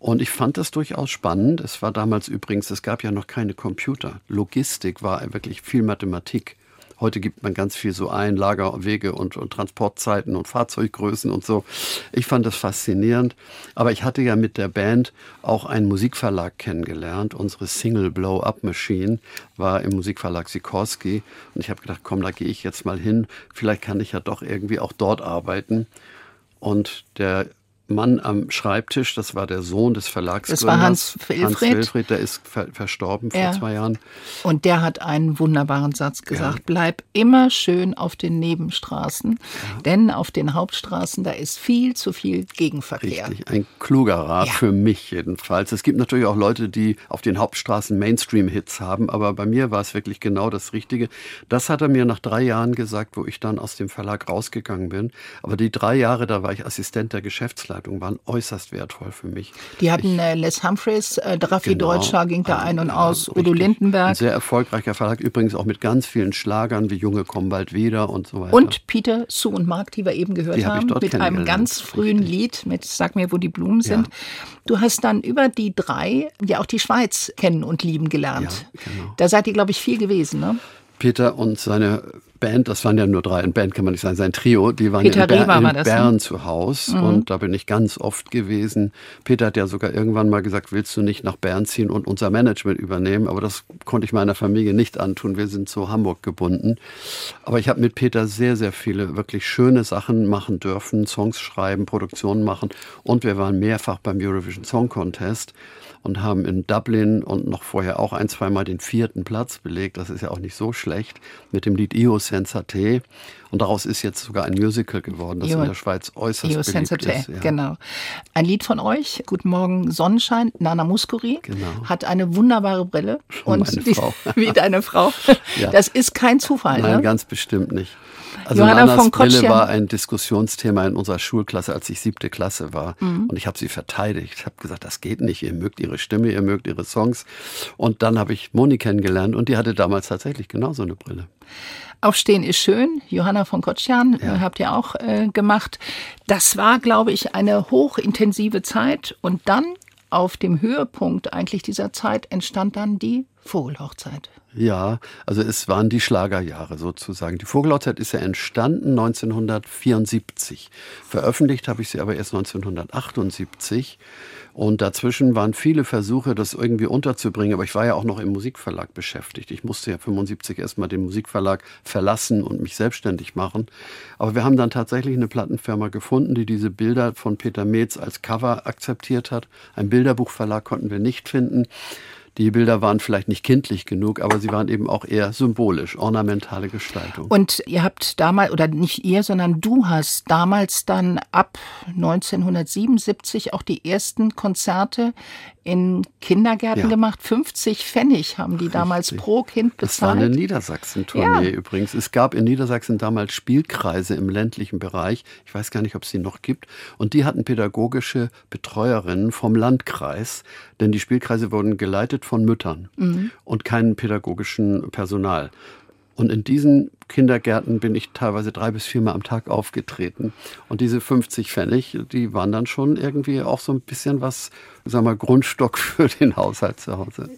Und ich fand das durchaus spannend. Es war damals übrigens, es gab ja noch keine Computer. Logistik war wirklich viel Mathematik. Heute gibt man ganz viel so ein, Lagerwege und, und Transportzeiten und Fahrzeuggrößen und so. Ich fand das faszinierend. Aber ich hatte ja mit der Band auch einen Musikverlag kennengelernt. Unsere Single Blow Up Machine war im Musikverlag Sikorski. Und ich habe gedacht, komm, da gehe ich jetzt mal hin. Vielleicht kann ich ja doch irgendwie auch dort arbeiten. Und der Mann am Schreibtisch, das war der Sohn des Verlagsgründers. Das war Hans Wilfried. Hans Wilfried, der ist ver verstorben vor Ja. zwei Jahren. Und der hat einen wunderbaren Satz gesagt. Bleib immer schön auf den Nebenstraßen, denn auf den Hauptstraßen, da ist viel zu viel Gegenverkehr. Richtig, ein kluger Rat Ja. für mich jedenfalls. Es gibt natürlich auch Leute, die auf den Hauptstraßen Mainstream-Hits haben, aber bei mir war es wirklich genau das Richtige. Das hat er mir nach drei Jahren gesagt, wo ich dann aus dem Verlag rausgegangen bin. Aber die drei Jahre, da war ich Assistent der Geschäftsleitung, waren äußerst wertvoll für mich. Die hatten äh, Les Humphreys, äh, Raffi Genau. Deutscher ging da ein und ja, aus, Udo richtig. Ein Lindenberg sehr erfolgreicher Verlag, übrigens auch mit ganz vielen Schlagern wie Junge kommen bald wieder und so weiter. und Peter, Sue und Mark, die wir eben gehört Die hab ich haben, dort mit einem ganz frühen Richtig. Lied mit Sag mir, wo die Blumen sind. Du hast dann über die drei ja auch die Schweiz kennen und lieben gelernt. Ja, genau. Da seid ihr, glaube ich, viel gewesen, ne? Peter und seine Band, das waren ja nur drei, ein Band kann man nicht sagen, sein Trio, die waren Peter in, Ber in war das, ne? Bern zu Haus und da bin ich ganz oft gewesen. Peter hat ja sogar irgendwann mal gesagt, willst du nicht nach Bern ziehen und unser Management übernehmen? Aber das konnte ich meiner Familie nicht antun. Wir sind zu Hamburg gebunden. Aber ich habe mit Peter sehr, sehr viele wirklich schöne Sachen machen dürfen, Songs schreiben, Produktionen machen und wir waren mehrfach beim Eurovision Song Contest und haben in Dublin und noch vorher auch ein, zweimal den vierten Platz belegt. Das ist ja auch nicht so schlecht mit dem Lied Io Senza Te. Und daraus ist jetzt sogar ein Musical geworden, das Io- in der Schweiz äußerst Io beliebt Sensate, ist. Ja. genau. Ein Lied von euch, Guten Morgen Sonnenschein, Nana Muscuri, Genau. hat eine wunderbare Brille. und meine die- Frau. wie deine Frau. Ja. Das ist kein Zufall, Nein, ne? ganz bestimmt nicht. Also Johanna Nanas von Brille war ein Diskussionsthema in unserer Schulklasse, als ich siebte Klasse war. Mhm. Und ich habe sie verteidigt. Ich habe gesagt, das geht nicht. Ihr mögt ihre Stimme, ihr mögt ihre Songs. Und dann habe ich Moni kennengelernt und die hatte damals tatsächlich genauso eine Brille. Aufstehen ist schön. Johanna von Kotschan äh, habt ihr auch äh, gemacht. Das war, glaube ich, eine hochintensive Zeit. Und dann auf dem Höhepunkt eigentlich dieser Zeit entstand dann die Vogelhochzeit. Ja, also es waren die Schlagerjahre sozusagen. Die Vogelhochzeit ist ja entstanden 1974. Veröffentlicht habe ich sie aber erst 1978. Und dazwischen waren viele Versuche, das irgendwie unterzubringen. Aber ich war ja auch noch im Musikverlag beschäftigt. Ich musste ja 75 erstmal den Musikverlag verlassen und mich selbstständig machen. Aber wir haben dann tatsächlich eine Plattenfirma gefunden, die diese Bilder von Peter Metz als Cover akzeptiert hat. Ein Bilderbuchverlag konnten wir nicht finden. Die Bilder waren vielleicht nicht kindlich genug, aber sie waren eben auch eher symbolisch, ornamentale Gestaltung. Und ihr habt damals, oder nicht ihr, sondern du hast damals dann ab 1977 auch die ersten Konzerte in Kindergärten Ja. gemacht. 50 Pfennig haben die damals Richtig. pro Kind Das war eine bezahlt. Niedersachsen-Tournee Ja. übrigens. Es gab in Niedersachsen damals Spielkreise im ländlichen Bereich. Ich weiß gar nicht, ob es sie noch gibt. Und die hatten pädagogische Betreuerinnen vom Landkreis, denn die Spielkreise wurden geleitet von Müttern Mhm. und keinem pädagogischen Personal. Und in diesen Kindergärten bin ich teilweise drei bis viermal am Tag aufgetreten. Und diese 50 Pfennig, die waren dann schon irgendwie auch so ein bisschen was, wir mal, Grundstock für den Haushalt zu Hause.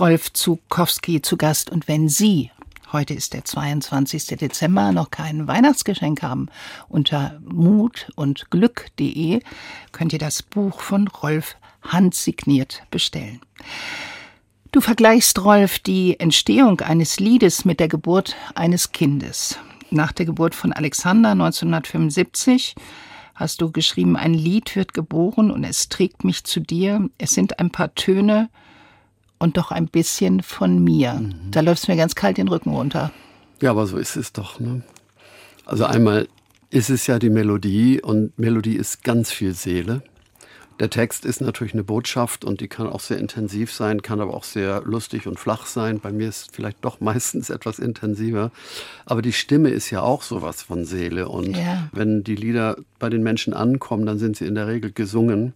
Rolf Zukowski zu Gast und wenn Sie Heute ist der 22. Dezember, noch kein Weihnachtsgeschenk haben. Unter mut und glück.de könnt ihr das Buch von Rolf handsigniert bestellen. Du vergleichst, Rolf, die Entstehung eines Liedes mit der Geburt eines Kindes. Nach der Geburt von Alexander 1975 hast du geschrieben, ein Lied wird geboren und es trägt mich zu dir. Es sind ein paar Töne und doch ein bisschen von mir. Mhm. Da läuft es mir ganz kalt den Rücken runter. Ja, aber so ist es doch. Ne? Also einmal ist es ja die Melodie und Melodie ist ganz viel Seele. Der Text ist natürlich eine Botschaft und die kann auch sehr intensiv sein, kann aber auch sehr lustig und flach sein. Bei mir ist es vielleicht doch meistens etwas intensiver. Aber die Stimme ist ja auch sowas von Seele. Und ja. wenn die Lieder bei den Menschen ankommen, dann sind sie in der Regel gesungen.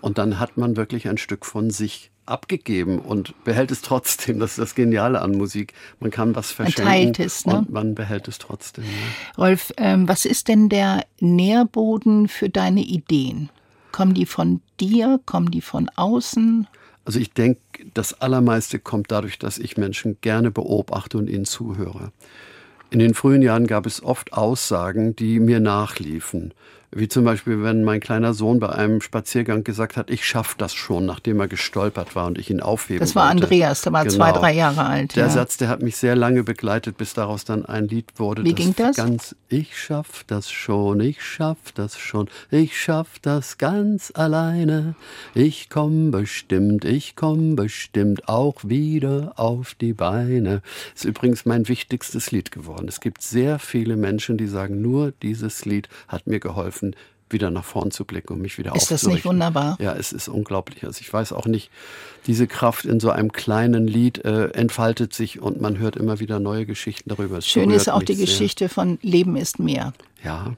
Und dann hat man wirklich ein Stück von sich abgegeben und behält es trotzdem. Das ist das Geniale an Musik. Man kann was verschenken man teilt es, ne? und man behält es trotzdem. Ja. Rolf, ähm, was ist denn der Nährboden für deine Ideen? Kommen die von dir? Kommen die von außen? Also ich denke, das Allermeiste kommt dadurch, dass ich Menschen gerne beobachte und ihnen zuhöre. In den frühen Jahren gab es oft Aussagen, die mir nachliefen. Wie zum Beispiel, wenn mein kleiner Sohn bei einem Spaziergang gesagt hat, ich schaffe das schon, nachdem er gestolpert war und ich ihn aufheben Das war wollte. Andreas, der war genau. zwei, drei Jahre alt. Der ja. Satz, der hat mich sehr lange begleitet, bis daraus dann ein Lied wurde. Wie ging das? Ganz, ich schaff das schon, ich schaff das schon, ich schaff das ganz alleine. Ich komm bestimmt, ich komm bestimmt auch wieder auf die Beine. Ist übrigens mein wichtigstes Lied geworden. Es gibt sehr viele Menschen, die sagen, nur dieses Lied hat mir geholfen helfen, wieder nach vorn zu blicken und mich wieder Ist das nicht wunderbar? Ja, es ist unglaublich. Also ich weiß auch nicht, diese Kraft in so einem kleinen Lied äh, entfaltet sich und man hört immer wieder neue Geschichten darüber. Es Schön ist auch die sehr. Geschichte von Leben ist mehr. Ja.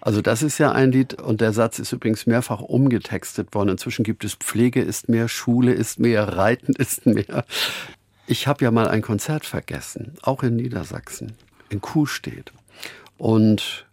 Also das ist ja ein Lied und der Satz ist übrigens mehrfach umgetextet worden. Inzwischen gibt es Pflege ist mehr, Schule ist mehr, Reiten ist mehr. Ich habe ja mal ein Konzert vergessen, auch in Niedersachsen, in Kuhstedt. Und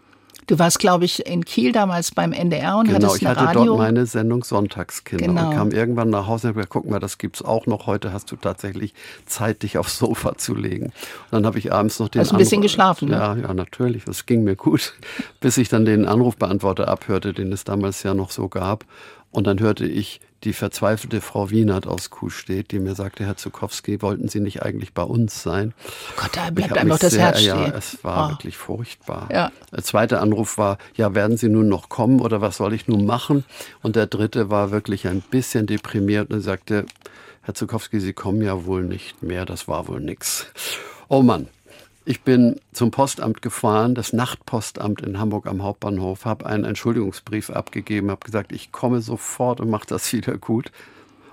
Du warst, glaube ich, in Kiel damals beim NDR und genau, hattest eine Radio. Genau, ich hatte dort meine Sendung Sonntagskinder genau. und kam irgendwann nach Hause und habe gesagt, guck mal, das gibt's auch noch. Heute hast du tatsächlich Zeit, dich aufs Sofa zu legen. Und dann habe ich abends noch den Hast ein bisschen geschlafen, ne? Ja, ja, natürlich. Das ging mir gut, bis ich dann den Anrufbeantworter abhörte, den es damals ja noch so gab. Und dann hörte ich die verzweifelte Frau Wienert aus Kuhstedt, die mir sagte, Herr Zukowski, wollten Sie nicht eigentlich bei uns sein? Oh Gott, da bleibt einem doch das sehr, Herz stehen. Ja, es war oh. wirklich furchtbar. Ja. Der zweite Anruf war, ja, werden Sie nun noch kommen oder was soll ich nun machen? Und der dritte war wirklich ein bisschen deprimiert und sagte, Herr Zukowski, Sie kommen ja wohl nicht mehr, das war wohl nix. Oh Mann, ich bin zum Postamt gefahren, das Nachtpostamt in Hamburg am Hauptbahnhof, habe einen Entschuldigungsbrief abgegeben, habe gesagt, ich komme sofort und mache das wieder gut.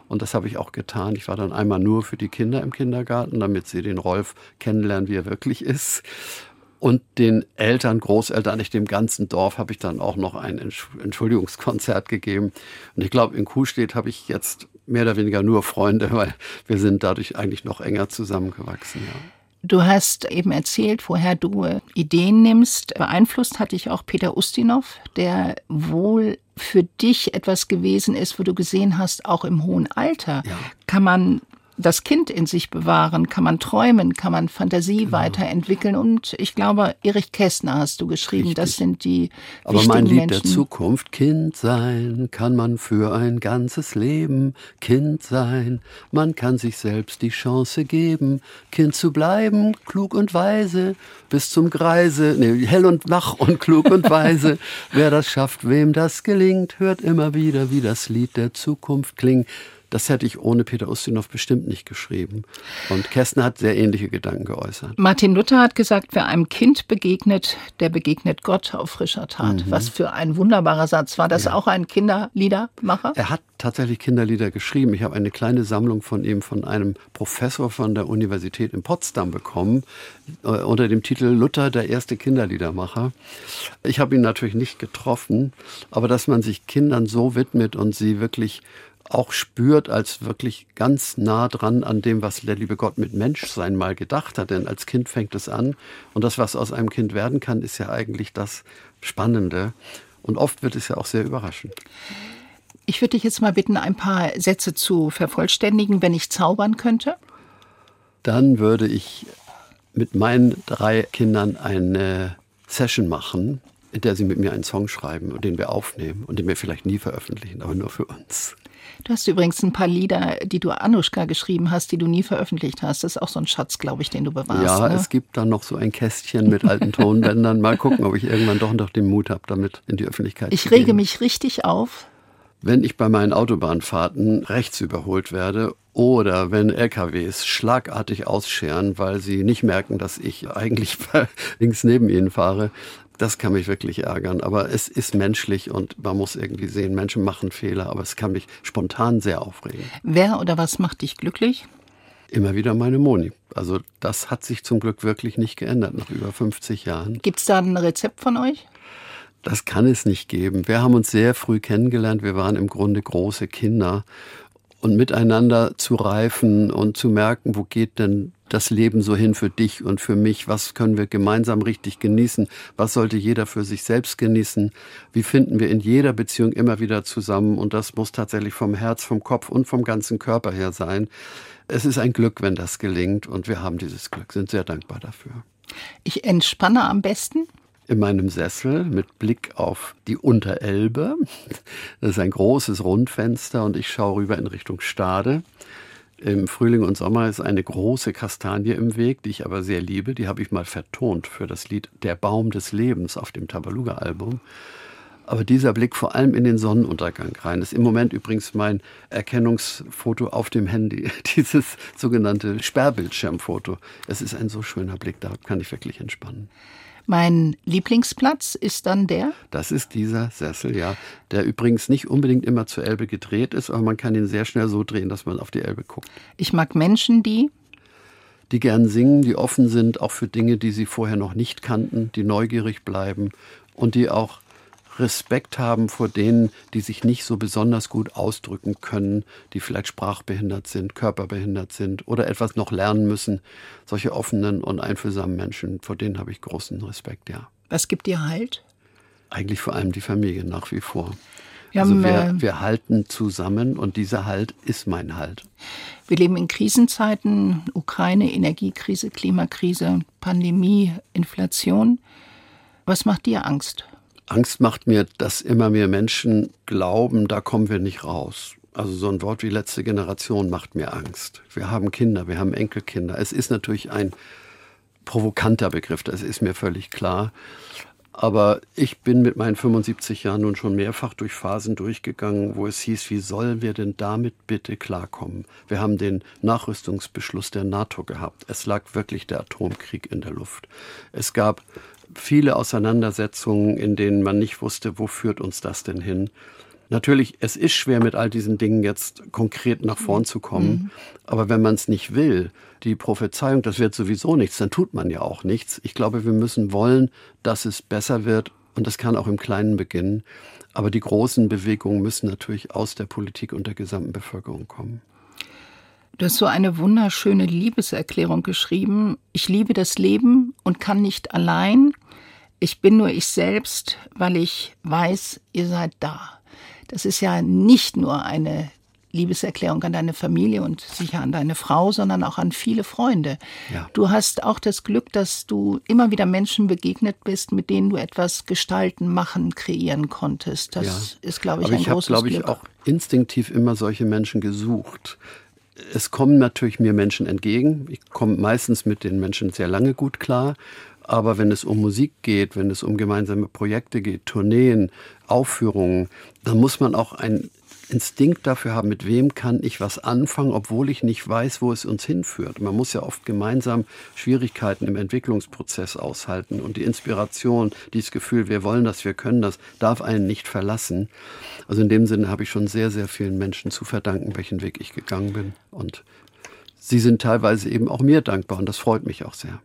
Und das habe ich auch getan. Ich war dann einmal nur für die Kinder im Kindergarten, damit sie den Rolf kennenlernen, wie er wirklich ist. Und den Eltern, Großeltern, nicht dem ganzen Dorf, habe ich dann auch noch ein Entschuldigungskonzert gegeben. Und ich glaube, in Kuhstedt habe ich jetzt mehr oder weniger nur Freunde, weil wir sind dadurch eigentlich noch enger zusammengewachsen. Ja. Du hast eben erzählt, woher du äh, Ideen nimmst. Beeinflusst hat dich auch Peter Ustinov, der wohl für dich etwas gewesen ist, wo du gesehen hast, auch im hohen Alter ja. kann man das Kind in sich bewahren, kann man träumen, kann man Fantasie genau. weiterentwickeln. Und ich glaube, Erich Kästner hast du geschrieben, Richtig. das sind die Aber mein Lied Menschen. der Zukunft, Kind sein kann man für ein ganzes Leben. Kind sein, man kann sich selbst die Chance geben, Kind zu bleiben, klug und weise, bis zum Greise, nee, hell und wach und klug und weise. Wer das schafft, wem das gelingt, hört immer wieder, wie das Lied der Zukunft klingt. Das hätte ich ohne Peter Ustinov bestimmt nicht geschrieben. Und Kästner hat sehr ähnliche Gedanken geäußert. Martin Luther hat gesagt, wer einem Kind begegnet, der begegnet Gott auf frischer Tat. Mhm. Was für ein wunderbarer Satz. War das ja. auch ein Kinderliedermacher? Er hat tatsächlich Kinderlieder geschrieben. Ich habe eine kleine Sammlung von ihm von einem Professor von der Universität in Potsdam bekommen, äh, unter dem Titel Luther, der erste Kinderliedermacher. Ich habe ihn natürlich nicht getroffen, aber dass man sich Kindern so widmet und sie wirklich auch spürt als wirklich ganz nah dran an dem, was der liebe Gott mit Menschsein mal gedacht hat. Denn als Kind fängt es an und das, was aus einem Kind werden kann, ist ja eigentlich das Spannende. Und oft wird es ja auch sehr überraschend. Ich würde dich jetzt mal bitten, ein paar Sätze zu vervollständigen, wenn ich zaubern könnte. Dann würde ich mit meinen drei Kindern eine Session machen, in der sie mit mir einen Song schreiben und den wir aufnehmen und den wir vielleicht nie veröffentlichen, aber nur für uns. Du hast übrigens ein paar Lieder, die du Anuschka geschrieben hast, die du nie veröffentlicht hast. Das ist auch so ein Schatz, glaube ich, den du bewahrst. Ja, ne? es gibt dann noch so ein Kästchen mit alten Tonbändern. Mal gucken, ob ich irgendwann doch noch den Mut habe, damit in die Öffentlichkeit ich zu gehen. rege mich richtig auf. Wenn ich bei meinen Autobahnfahrten rechts überholt werde oder wenn LKWs schlagartig ausscheren, weil sie nicht merken, dass ich eigentlich links neben ihnen fahre, das kann mich wirklich ärgern. Aber es ist menschlich und man muss irgendwie sehen, Menschen machen Fehler, aber es kann mich spontan sehr aufregen. Wer oder was macht dich glücklich? Immer wieder meine Moni. Also das hat sich zum Glück wirklich nicht geändert nach über 50 Jahren. Gibt es da ein Rezept von euch? Das kann es nicht geben. Wir haben uns sehr früh kennengelernt. Wir waren im Grunde große Kinder. Und miteinander zu reifen und zu merken, wo geht denn das Leben so hin für dich und für mich? Was können wir gemeinsam richtig genießen? Was sollte jeder für sich selbst genießen? Wie finden wir in jeder Beziehung immer wieder zusammen? Und das muss tatsächlich vom Herz, vom Kopf und vom ganzen Körper her sein. Es ist ein Glück, wenn das gelingt. Und wir haben dieses Glück, sind sehr dankbar dafür. Ich entspanne am besten. In meinem Sessel mit Blick auf die Unterelbe. Das ist ein großes Rundfenster und ich schaue rüber in Richtung Stade. Im Frühling und Sommer ist eine große Kastanie im Weg, die ich aber sehr liebe. Die habe ich mal vertont für das Lied Der Baum des Lebens auf dem Tabaluga-Album. Aber dieser Blick vor allem in den Sonnenuntergang rein ist im Moment übrigens mein Erkennungsfoto auf dem Handy, dieses sogenannte Sperrbildschirmfoto. Es ist ein so schöner Blick, da kann ich wirklich entspannen. Mein Lieblingsplatz ist dann der? Das ist dieser Sessel, ja, der übrigens nicht unbedingt immer zur Elbe gedreht ist, aber man kann ihn sehr schnell so drehen, dass man auf die Elbe guckt. Ich mag Menschen, die Die gern singen, die offen sind, auch für Dinge, die sie vorher noch nicht kannten, die neugierig bleiben und die auch Respekt haben vor denen, die sich nicht so besonders gut ausdrücken können, die vielleicht sprachbehindert sind, körperbehindert sind oder etwas noch lernen müssen. Solche offenen und einfühlsamen Menschen, vor denen habe ich großen Respekt, ja. Was gibt dir Halt? Eigentlich vor allem die Familie nach wie vor. Wir also haben, wir, äh, wir halten zusammen und dieser Halt ist mein Halt. Wir leben in Krisenzeiten, Ukraine, Energiekrise, Klimakrise, Pandemie, Inflation. Was macht dir Angst? Angst macht mir, dass immer mehr Menschen glauben, da kommen wir nicht raus. Also so ein Wort wie letzte Generation macht mir Angst. Wir haben Kinder, wir haben Enkelkinder. Es ist natürlich ein provokanter Begriff, das ist mir völlig klar. Aber ich bin mit meinen 75 Jahren nun schon mehrfach durch Phasen durchgegangen, wo es hieß, wie sollen wir denn damit bitte klarkommen? Wir haben den Nachrüstungsbeschluss der NATO gehabt. Es lag wirklich der Atomkrieg in der Luft. Es gab viele Auseinandersetzungen, in denen man nicht wusste, wo führt uns das denn hin. Natürlich, es ist schwer, mit all diesen Dingen jetzt konkret nach vorn zu kommen. Aber wenn man es nicht will, die Prophezeiung, das wird sowieso nichts, dann tut man ja auch nichts. Ich glaube, wir müssen wollen, dass es besser wird. Und das kann auch im Kleinen beginnen. Aber die großen Bewegungen müssen natürlich aus der Politik und der gesamten Bevölkerung kommen. Du hast so eine wunderschöne Liebeserklärung geschrieben. Ich liebe das Leben und kann nicht allein. Ich bin nur ich selbst, weil ich weiß, ihr seid da. Das ist ja nicht nur eine Liebeserklärung an deine Familie und sicher an deine Frau, sondern auch an viele Freunde. Ja. Du hast auch das Glück, dass du immer wieder Menschen begegnet bist, mit denen du etwas gestalten, machen, kreieren konntest. Das ist, glaube ich, Aber ein ich habe, großes glaube ich, Glück. auch instinktiv immer solche Menschen gesucht. Es kommen natürlich mir Menschen entgegen. Ich komme meistens mit den Menschen sehr lange gut klar. Aber wenn es um Musik geht, wenn es um gemeinsame Projekte geht, Tourneen, Aufführungen, dann muss man auch einen Instinkt dafür haben, mit wem kann ich was anfangen, obwohl ich nicht weiß, wo es uns hinführt. Man muss ja oft gemeinsam Schwierigkeiten im Entwicklungsprozess aushalten und die Inspiration, dieses Gefühl, wir wollen das, wir können das, darf einen nicht verlassen. Also in dem Sinne habe ich schon sehr, sehr vielen Menschen zu verdanken, welchen Weg ich gegangen bin. Und sie sind teilweise eben auch mir dankbar und das freut mich auch sehr.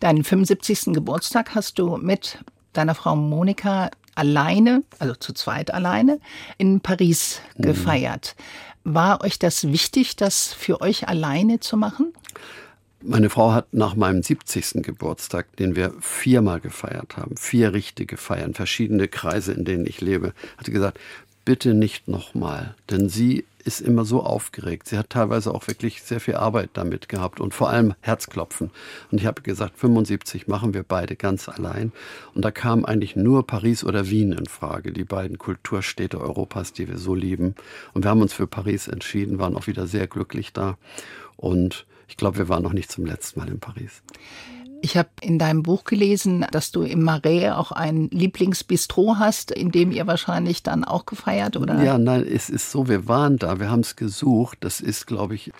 Deinen 75. Geburtstag hast du mit deiner Frau Monika alleine, also zu zweit alleine, in Paris gefeiert. War euch das wichtig, das für euch alleine zu machen? Meine Frau hat nach meinem 70. Geburtstag, den wir viermal gefeiert haben, vier richtige Feiern, verschiedene Kreise, in denen ich lebe, hat sie gesagt, bitte nicht nochmal. Denn sie ist immer so aufgeregt. Sie hat teilweise auch wirklich sehr viel Arbeit damit gehabt und vor allem Herzklopfen. Und ich habe gesagt, 75 machen wir beide ganz allein. Und da kam eigentlich nur Paris oder Wien in Frage, die beiden Kulturstädte Europas, die wir so lieben. Und wir haben uns für Paris entschieden, waren auch wieder sehr glücklich da. Und ich glaube, wir waren noch nicht zum letzten Mal in Paris. Ich habe in deinem Buch gelesen, dass du im Marais auch ein Lieblingsbistro hast, in dem ihr wahrscheinlich dann auch gefeiert, oder? Ja, nein, es ist so, wir waren da, wir haben es gesucht. Das ist, glaube ich,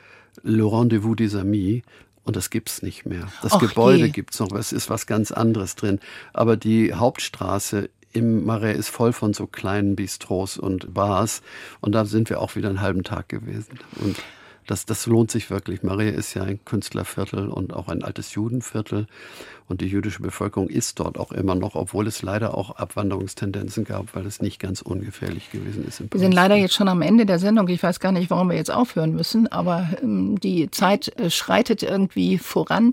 Le Rendezvous des Amis. Und das gibt's nicht mehr. Das Och Gebäude je. gibt's noch, es ist was ganz anderes drin. Aber die Hauptstraße im Marais ist voll von so kleinen Bistros und Bars. Und da sind wir auch wieder einen halben Tag gewesen. Und das, das lohnt sich wirklich. Marais ist ja ein Künstlerviertel und auch ein altes Judenviertel. Und die jüdische Bevölkerung ist dort auch immer noch, obwohl es leider auch Abwanderungstendenzen gab, weil es nicht ganz ungefährlich gewesen ist. Wir sind leider jetzt schon am Ende der Sendung. Ich weiß gar nicht, warum wir jetzt aufhören müssen, aber ähm, die Zeit äh, schreitet irgendwie voran.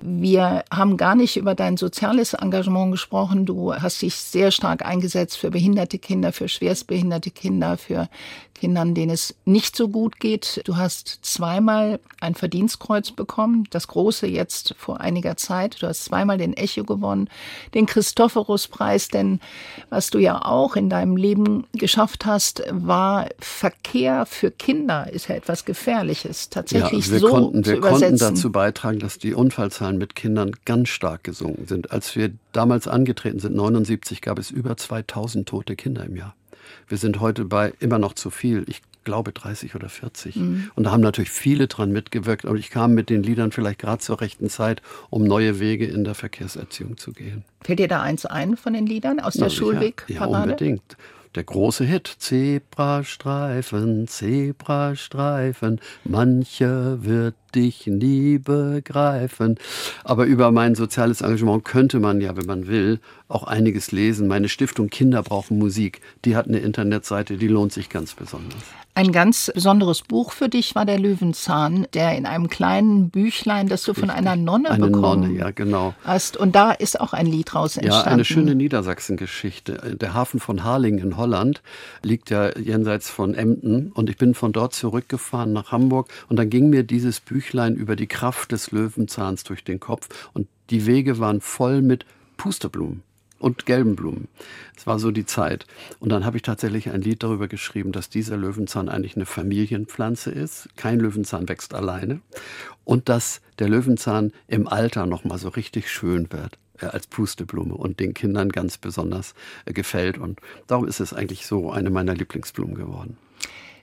Wir haben gar nicht über dein soziales Engagement gesprochen. Du hast dich sehr stark eingesetzt für behinderte Kinder, für schwerstbehinderte Kinder, für Kindern, denen es nicht so gut geht. Du hast zweimal ein Verdienstkreuz bekommen, das große jetzt vor einiger Zeit. Du hast zweimal den Echo gewonnen, den Christophorus-Preis, denn was du ja auch in deinem Leben geschafft hast, war Verkehr für Kinder ist ja etwas Gefährliches, tatsächlich ja, wir so konnten, zu wir übersetzen. konnten dazu beitragen, dass die Unfallzahlen mit Kindern ganz stark gesunken sind. Als wir damals angetreten sind, 79, gab es über 2000 tote Kinder im Jahr. Wir sind heute bei immer noch zu viel. Ich glaube 30 oder 40. Mhm. Und da haben natürlich viele dran mitgewirkt. Und ich kam mit den Liedern vielleicht gerade zur rechten Zeit, um neue Wege in der Verkehrserziehung zu gehen. Fällt dir da eins ein von den Liedern aus der Na. Schulwegparade? Ja, unbedingt. Der große Hit. Zebrastreifen, Zebrastreifen, mancher wird dich nie begreifen. Aber über mein soziales Engagement könnte man ja, wenn man will, auch einiges lesen. Meine Stiftung Kinder brauchen Musik, die hat eine Internetseite, die lohnt sich ganz besonders. Ein ganz besonderes Buch für dich war der Löwenzahn, der in einem kleinen Büchlein, das du von einer Nonne Eine bekommen Nonne, ja, genau. hast. Und da ist auch ein Lied raus entstanden. Ja, eine schöne Niedersachsen-Geschichte. Der Hafen von Harlingen in Holland liegt ja jenseits von Emden und ich bin von dort zurückgefahren nach Hamburg und dann ging mir dieses Büchlein über die Kraft des Löwenzahns durch den Kopf und die Wege waren voll mit Pusteblumen und gelben Blumen. Es war so die Zeit. Und dann habe ich tatsächlich ein Lied darüber geschrieben, dass dieser Löwenzahn eigentlich eine Familienpflanze ist. Kein Löwenzahn wächst alleine. Und dass der Löwenzahn im Alter nochmal so richtig schön wird äh, als Pusteblume und den Kindern ganz besonders äh, gefällt. Und darum ist es eigentlich so eine meiner Lieblingsblumen geworden.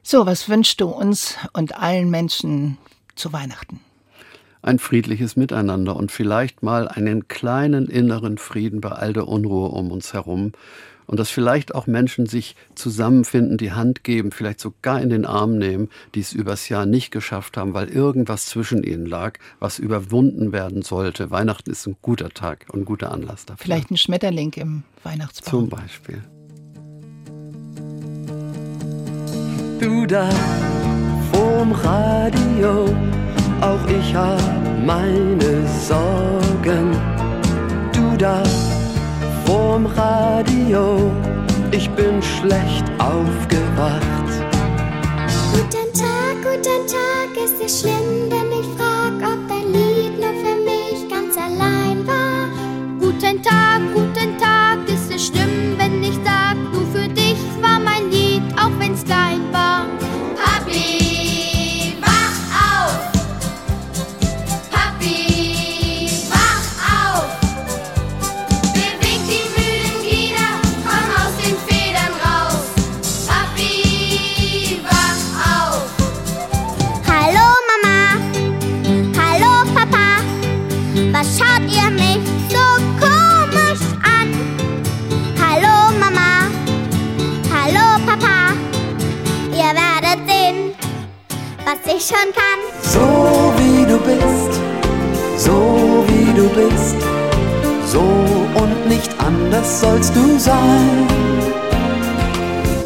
So, was wünschst du uns und allen Menschen zu Weihnachten? ein friedliches Miteinander und vielleicht mal einen kleinen inneren Frieden bei all der Unruhe um uns herum. Und dass vielleicht auch Menschen sich zusammenfinden, die Hand geben, vielleicht sogar in den Arm nehmen, die es übers Jahr nicht geschafft haben, weil irgendwas zwischen ihnen lag, was überwunden werden sollte. Weihnachten ist ein guter Tag und ein guter Anlass dafür. Vielleicht ein Schmetterling im Weihnachtsbaum. Zum Beispiel. Du da vorm Radio, auch ich hab meine Sorgen. Du da vorm Radio, ich bin schlecht aufgewacht. Guten Tag, guten Tag, ist es schlimm, ich schon kann. So wie du bist, so wie du bist, so und nicht anders sollst du sein.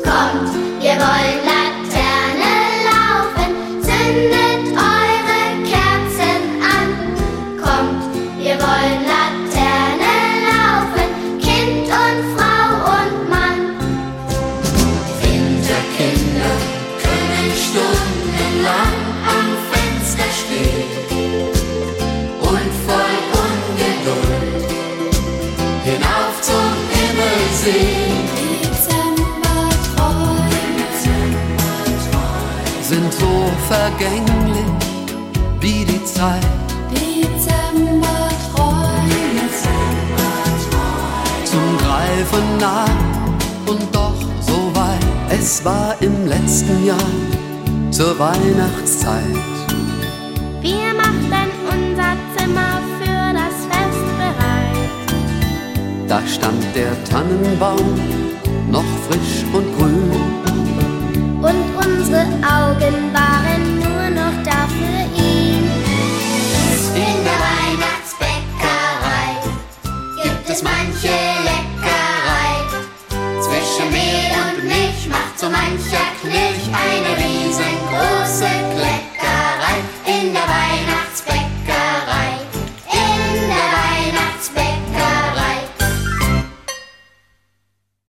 Kommt, wir wollen Es war im letzten Jahr zur Weihnachtszeit. Wir machten unser Zimmer für das Fest bereit. Da stand der Tannenbaum noch frisch